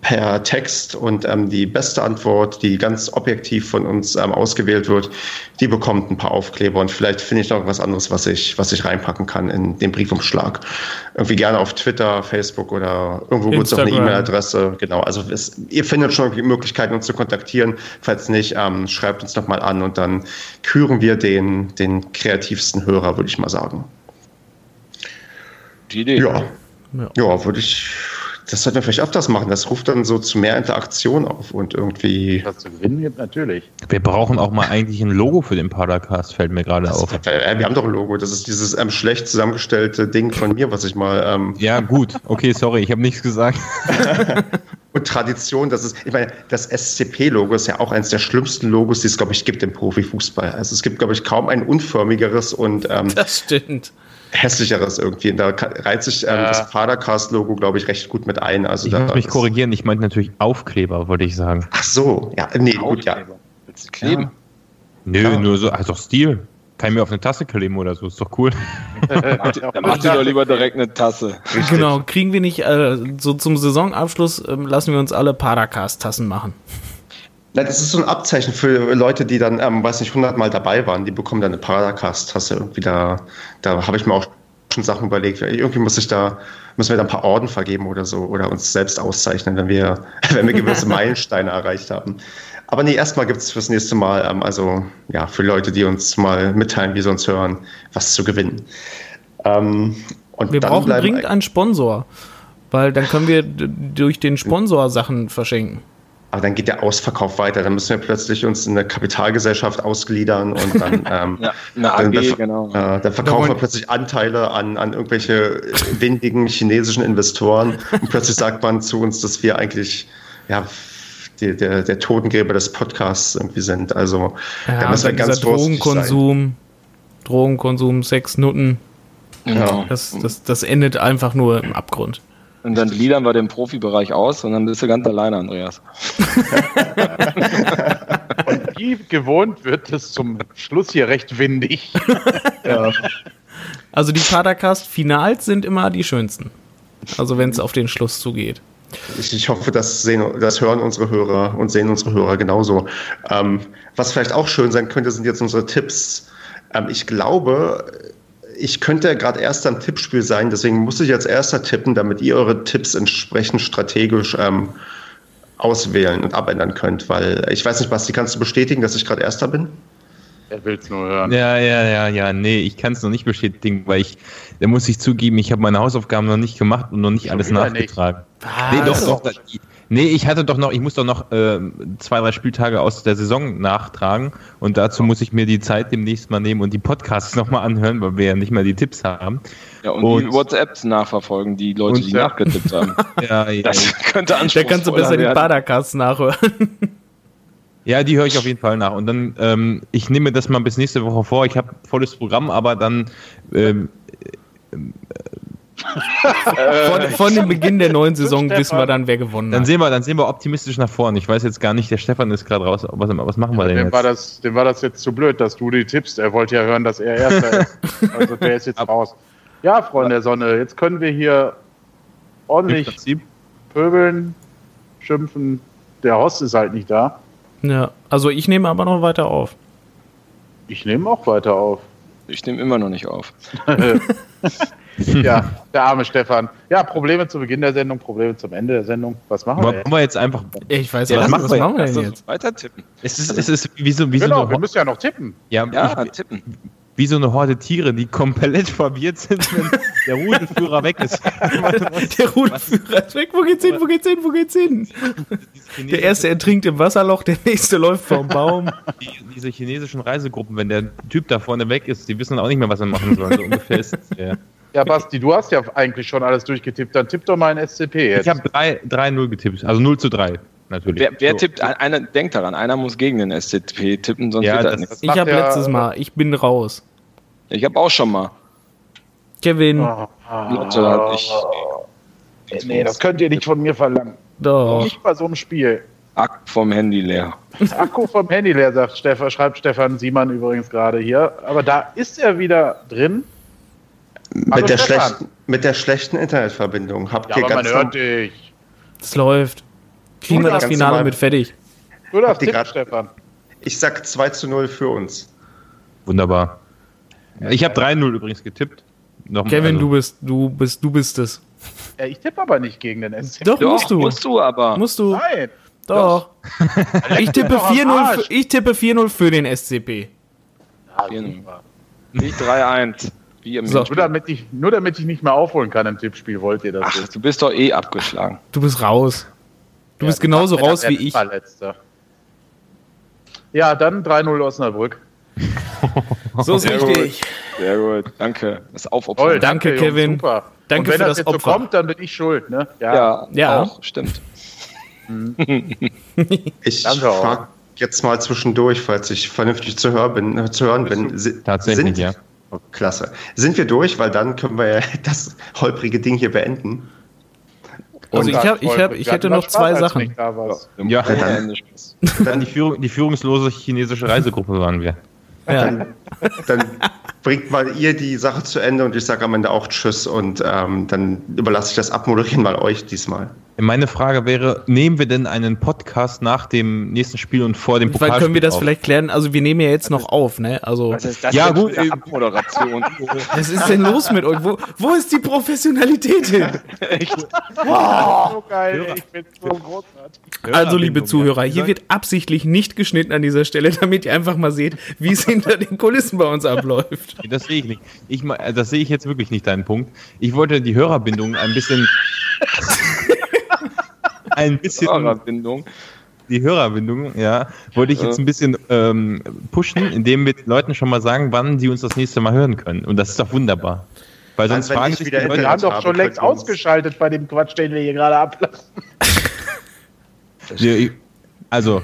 per Text und ähm, die beste Antwort, die ganz objektiv von uns ähm, ausgewählt wird, die bekommt ein paar Aufkleber und vielleicht finde ich noch was anderes, was ich, was ich reinpacken kann in den Briefumschlag. Irgendwie gerne auf Twitter, Facebook oder irgendwo kurz auf eine E-Mail-Adresse. Genau, also es, ihr findet schon die Möglichkeiten, uns zu kontaktieren. Falls nicht, ähm, schreibt uns nochmal an und dann küren wir den, den kreativsten Hörer, würde ich mal sagen. Die Idee. Ja, ja. ja würde ich das sollten wir vielleicht öfters machen. Das ruft dann so zu mehr Interaktion auf und irgendwie. Was zu gewinnen gibt, natürlich. Wir brauchen auch mal eigentlich ein Logo für den Podcast, fällt mir gerade auf. Äh, wir haben doch ein Logo. Das ist dieses ähm, schlecht zusammengestellte Ding von mir, was ich mal. Ähm ja, gut. Okay, sorry, ich habe nichts gesagt. und Tradition, das ist, ich meine, das SCP-Logo ist ja auch eines der schlimmsten Logos, die es, glaube ich, gibt im Profifußball. Also es gibt, glaube ich, kaum ein unförmigeres und. Ähm, das stimmt hässlicheres irgendwie. Und da reizt sich ähm, ja. das Padercast-Logo, glaube ich, recht gut mit ein. Also ich da muss mich korrigieren, ich meinte natürlich Aufkleber, wollte ich sagen. Ach so, ja, nee, gut, ja. Willst du kleben? Ja. Nö, ja. nur so, also Stil. Kann ich mir auf eine Tasse kleben oder so, ist doch cool. Dann macht ihr doch lieber direkt eine Tasse. Richtig. Genau, kriegen wir nicht, äh, so zum Saisonabschluss äh, lassen wir uns alle Padercast-Tassen machen. Das ist so ein Abzeichen für Leute, die dann, ähm, weiß nicht, 100 Mal dabei waren. Die bekommen dann eine Paracast-Tasse irgendwie. Da, da habe ich mir auch schon Sachen überlegt. Irgendwie muss ich da, müssen wir da ein paar Orden vergeben oder so oder uns selbst auszeichnen, wenn wir, wenn wir gewisse Meilensteine erreicht haben. Aber nee, erstmal gibt es fürs nächste Mal, ähm, also ja, für Leute, die uns mal mitteilen, wie sie uns hören, was zu gewinnen. Ähm, und wir brauchen dringend einen Sponsor, weil dann können wir durch den Sponsor Sachen verschenken. Aber dann geht der Ausverkauf weiter. Dann müssen wir plötzlich uns in eine Kapitalgesellschaft ausgliedern und dann, ähm, ja, eine AG, dann, genau. Äh, dann verkaufen wir plötzlich Anteile an, an irgendwelche windigen chinesischen Investoren und plötzlich sagt man zu uns, dass wir eigentlich ja, die, der, der Totengräber des Podcasts irgendwie sind. Also ja, da müssen wir ganz Drogenkonsum, Drogenkonsum, Sex, Nutten. Ja. Das, das, das endet einfach nur im Abgrund. Und dann gliedern wir den Profibereich aus und dann bist du ganz alleine, Andreas. und wie gewohnt wird es zum Schluss hier recht windig. ja. Also die Padercast-Finals sind immer die schönsten. Also wenn es auf den Schluss zugeht. Ich, ich, hoffe, das, sehen, das hören unsere Hörer und sehen unsere Hörer genauso. Ähm, was vielleicht auch schön sein könnte, sind jetzt unsere Tipps. Ähm, ich glaube, ich könnte gerade erst am Tippspiel sein, deswegen muss ich jetzt erster tippen, damit ihr eure Tipps entsprechend strategisch ähm, auswählen und abändern könnt. Weil ich weiß nicht, Basti, kannst du bestätigen, dass ich gerade erster bin? Er will es nur hören. Ja, ja, ja, ja. Nee, ich kann es noch nicht bestätigen, weil ich, da muss ich zugeben, ich habe meine Hausaufgaben noch nicht gemacht und noch nicht Schon alles nachgetragen. Nicht. Nee, doch, doch. Nee, ich hatte doch noch, ich muss doch noch äh, zwei, drei Spieltage aus der Saison nachtragen und dazu muss ich mir die Zeit demnächst mal nehmen und die Podcasts nochmal anhören, weil wir ja nicht mal die Tipps haben. Ja, und, und die WhatsApps nachverfolgen, die Leute, die ja. nachgetippt haben. ja, ja, das könnte anspruchsvoll Da kannst du besser werden. die Podcasts nachhören. Ja, die höre ich auf jeden Fall nach. Und dann, ähm, ich nehme das mal bis nächste Woche vor. Ich habe volles Programm, aber dann ähm, äh, von, von, dem Beginn der neuen Saison wissen wir dann, wer gewonnen dann hat. Sehen wir, dann sehen wir optimistisch nach vorne. Ich weiß jetzt gar nicht, der Stefan ist gerade raus. Was, was machen wir ja, denn dem jetzt? War das, dem war das jetzt zu blöd, dass du die tippst. Er wollte ja hören, dass er Erster ist. Also der ist jetzt raus. Ja, Freunde der Sonne, jetzt können wir hier ordentlich pöbeln, schimpfen. Der Host ist halt nicht da. Ja, also ich nehme aber noch weiter auf. Ich nehme auch weiter auf. Ich nehme immer noch nicht auf. ja, der arme Stefan. Ja, Probleme zu Beginn der Sendung, Probleme zum Ende der Sendung. Was machen wir? Wollen wir jetzt einfach. Ich weiß ja, was, was, was machen wir denn jetzt? Weiter tippen. Es ist, es ist wie so, wie genau, so wir müssen ja noch tippen. Ja, ja ich, tippen wie so eine Horde Tiere, die komplett verwirrt sind, wenn der Rudelführer weg ist. der Rudelführer ist weg. Wo geht's hin? Wo geht's hin? Wo geht's hin? Der erste ertrinkt im Wasserloch, der nächste läuft vom Baum. Die, diese chinesischen Reisegruppen, wenn der Typ da vorne weg ist, die wissen auch nicht mehr, was sie machen sollen. So ungefähr ist ja. Ja, Basti, du hast ja eigentlich schon alles durchgetippt. Dann tipp doch mal ein SCP jetzt. Ich habe 3-0 getippt, also 0 zu 3 natürlich. Wer, wer so. tippt, einer, denkt daran, einer muss gegen den SCP tippen, sonst ja, wird das nichts. Ich habe letztes Mal, ich bin raus. Ich habe auch schon mal. Kevin. Oh, Lotte ich. Nee, das könnt ihr nicht von mir verlangen. Doch. Nicht bei so einem Spiel. Akku vom Handy leer. Akku vom Handy leer, sagt Stefan, schreibt Stefan Siemann übrigens gerade hier. Aber da ist er wieder drin. Mit der, schlechten, mit der schlechten Internetverbindung. Habt ja, ihr aber ganz man hört dich. Es läuft. Kriegen wir das Finale mit fertig. Du darfst tippen, Stefan. Ich sag 2 zu 0 für uns. Wunderbar. Ich habe 3-0 übrigens getippt. Noch Kevin, also. du bist, du bist, du bist es. Ja, ich tippe aber nicht gegen den SC. Doch, Doch, musst du. Musst du aber. Musst du. Nein. Doch. ich tippe 4-0 für, ich tippe 4-0 für den SCP. Ja, nicht 3-1. So. Nur, damit ich, nur damit ich nicht mehr aufholen kann im Tippspiel, wollt ihr das? Ach, jetzt? du bist doch eh abgeschlagen. Du bist raus. Du ja, bist genauso raus wie ich. Verletzter. Ja, dann 3-0 Osnabrück. so ist Sehr richtig. Gut. Sehr gut, danke. Das Aufopfern. Toll, danke, danke Kevin. Jungs, super. Danke Und wenn für das, das jetzt Opfer. so kommt, dann bin ich schuld, ne? Ja, ja, ja. Auch, stimmt. ich frage jetzt mal zwischendurch, falls ich vernünftig zu, hör bin, zu hören bin. Tatsächlich, sind, ja. Oh, klasse. Sind wir durch, weil dann können wir ja das holprige Ding hier beenden. Also ich, hab, ich, hab, ich hätte noch zwei Sachen. Ja, dann, dann die, Führung, die führungslose chinesische Reisegruppe waren wir. Ja. Dann, dann, bringt mal ihr die Sache zu Ende und ich sage am Ende auch Tschüss und ähm, dann überlasse ich das Abmoderieren mal euch diesmal. Meine Frage wäre, nehmen wir denn einen Podcast nach dem nächsten Spiel und vor dem Pokal? können wir das auf? vielleicht klären? Also wir nehmen ja jetzt noch auf, ne? Also Was ist das ja, gut, Abmoderation. Was ist denn los mit euch? Wo, wo ist die Professionalität hin? Echt? Oh, so geil, ich bin so großartig. Also liebe Zuhörer, hier wird absichtlich nicht geschnitten an dieser Stelle, damit ihr einfach mal seht, wie es hinter den Kulissen bei uns abläuft. Das sehe ich nicht. Ich, das sehe ich jetzt wirklich nicht, deinen Punkt. Ich wollte die Hörerbindung ein bisschen ein bisschen. Hörerbindung. Die Hörerbindung, ja, wollte ich jetzt ein bisschen ähm, pushen, indem wir den Leuten schon mal sagen, wann sie uns das nächste Mal hören können. Und das ist doch wunderbar. Weil sonst fragen sich wieder die Leute. Wir haben doch schon längst ausgeschaltet bei dem Quatsch, den wir hier gerade ablassen. also,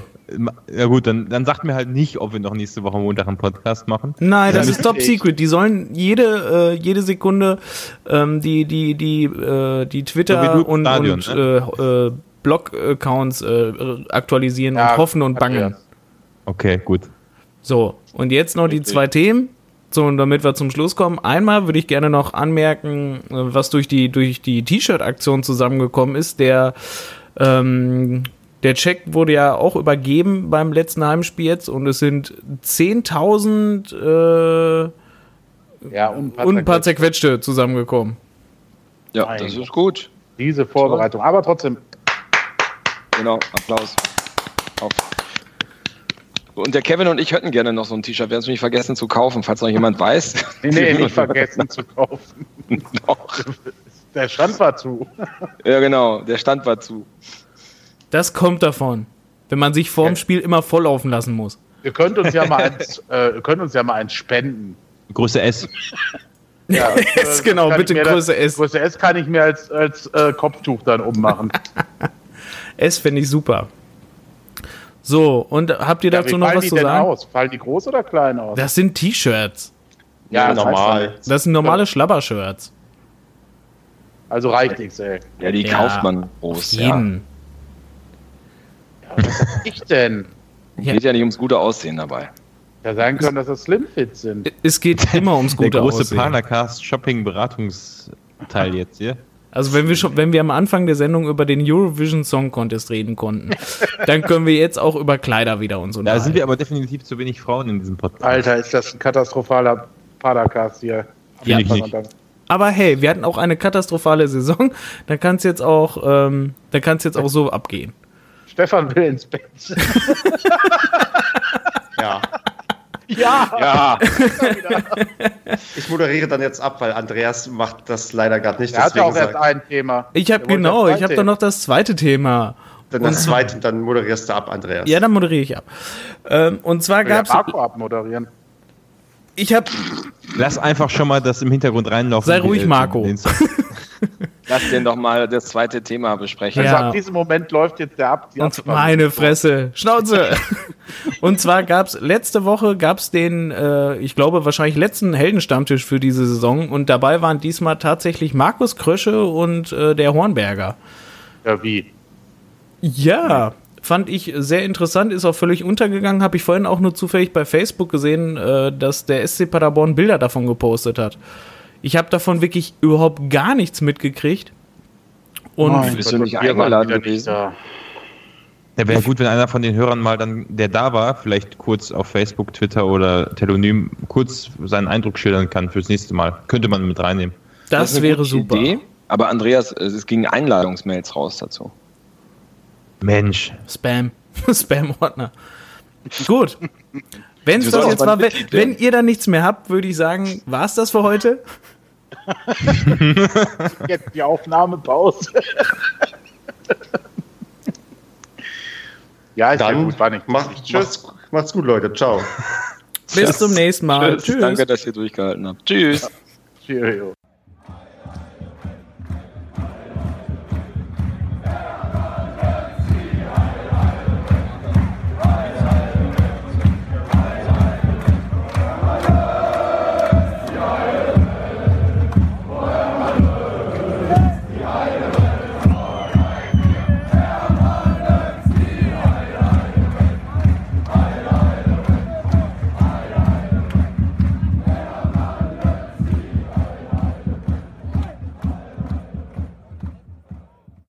ja gut, dann, dann sagt mir halt nicht, ob wir noch nächste Woche Montag einen Podcast machen. Nein, das ist top secret. Die sollen jede, äh, jede Sekunde ähm, die, die, die, äh, die Twitter so und, Stadion, und ne? äh, äh Blog-Accounts äh, aktualisieren ja, und hoffen und bangen. Okay, gut. So, und jetzt noch die zwei Themen. So, und damit wir zum Schluss kommen, einmal würde ich gerne noch anmerken, äh, was durch die, durch die T-Shirt-Aktion zusammengekommen ist. Der, ähm, der Check wurde ja auch übergeben beim letzten Heimspiel jetzt und es sind 10.000 äh, ja, und ein paar zerquetschte zusammengekommen. Ja, Nein. das ist gut. Diese Vorbereitung. Aber trotzdem, Genau, Applaus. Auf. Und der Kevin und ich hätten gerne noch so ein T-Shirt. Wir haben es nicht vergessen zu kaufen, falls noch jemand weiß. Nee, nee, nicht vergessen zu kaufen. Doch. Der Stand war zu. Ja, genau, der Stand war zu. Das kommt davon, wenn man sich vorm Spiel immer volllaufen lassen muss. Ihr könnt uns ja mal eins, äh, könnt uns ja mal eins spenden. Größe S. Ja, S, genau, bitte Größe S. Größe S kann ich mir als, als äh, Kopftuch dann ummachen. S finde ich super. So, und habt ihr dazu ja, noch was zu sagen? Aus? Fallen die groß oder klein aus? Das sind T-Shirts. Ja, ja normal. Das sind normale Schlabber-Shirts. Also reicht XL. Ja, die ja, kauft man groß. Jeden. Ja. Ja was ich denn? Geht ja nicht ums gute Aussehen dabei. Ja, sein können, dass das Slimfit sind. Es geht immer ums gute Aussehen. Der große Aussehen. Panacast Shopping Beratungsteil jetzt hier. Also wenn wir schon, wenn wir am Anfang der Sendung über den Eurovision Song Contest reden konnten, dann können wir jetzt auch über Kleider wieder und so. Da sind wir aber definitiv zu wenig Frauen in diesem Podcast. Alter, ist das ein katastrophaler Padercast hier. Ja, ich nicht. Aber hey, wir hatten auch eine katastrophale Saison. Da kann es jetzt auch, ähm, da kann es jetzt auch so abgehen. Stefan will ins Bett. ja. Ja. ja. ich moderiere dann jetzt ab, weil Andreas macht das leider gerade nicht. Er hat ja auch erst ein Thema. Ich habe genau, ich habe doch noch das zweite Thema. Dann das zweite, dann moderierst du ab, Andreas. Ja, dann moderiere ich ab. Ähm, und zwar gab es. Marco abmoderieren. Ich habe. Lass einfach schon mal das im Hintergrund reinlaufen. Sei ruhig, Marco. Lass den doch mal das zweite Thema besprechen. Ja. Also ab diesem Moment läuft jetzt der ab. Und meine Fresse. Schnauze. und zwar gab es letzte Woche gab's den, äh, ich glaube wahrscheinlich letzten Heldenstammtisch für diese Saison und dabei waren diesmal tatsächlich Markus Krösche und äh, der Hornberger. Ja, wie? Ja, fand ich sehr interessant, ist auch völlig untergegangen. Habe ich vorhin auch nur zufällig bei Facebook gesehen, äh, dass der SC Paderborn Bilder davon gepostet hat. Ich habe davon wirklich überhaupt gar nichts mitgekriegt. Und oh, bist du nicht eingeladen gewesen? Ja, wäre gut, wenn einer von den Hörern mal dann, der da war, vielleicht kurz auf Facebook, Twitter oder Telonym kurz seinen Eindruck schildern kann fürs nächste Mal. Könnte man mit reinnehmen. Das, das wäre super. Idee, aber Andreas, es ging Einladungsmails raus dazu. Mensch. Spam. Spam-Ordner. Gut. Wenn's das jetzt war, wenn, wenn ihr da nichts mehr habt, würde ich sagen, war es das für heute? Jetzt die Aufnahme Pause. ja, ist Dann ja gut, war nicht. Mach, Tschüss. Macht's, macht's gut, Leute. Ciao. Bis zum nächsten Mal. Tschüss. Tschüss. Danke, dass ihr durchgehalten habt. Tschüss. Cheerio.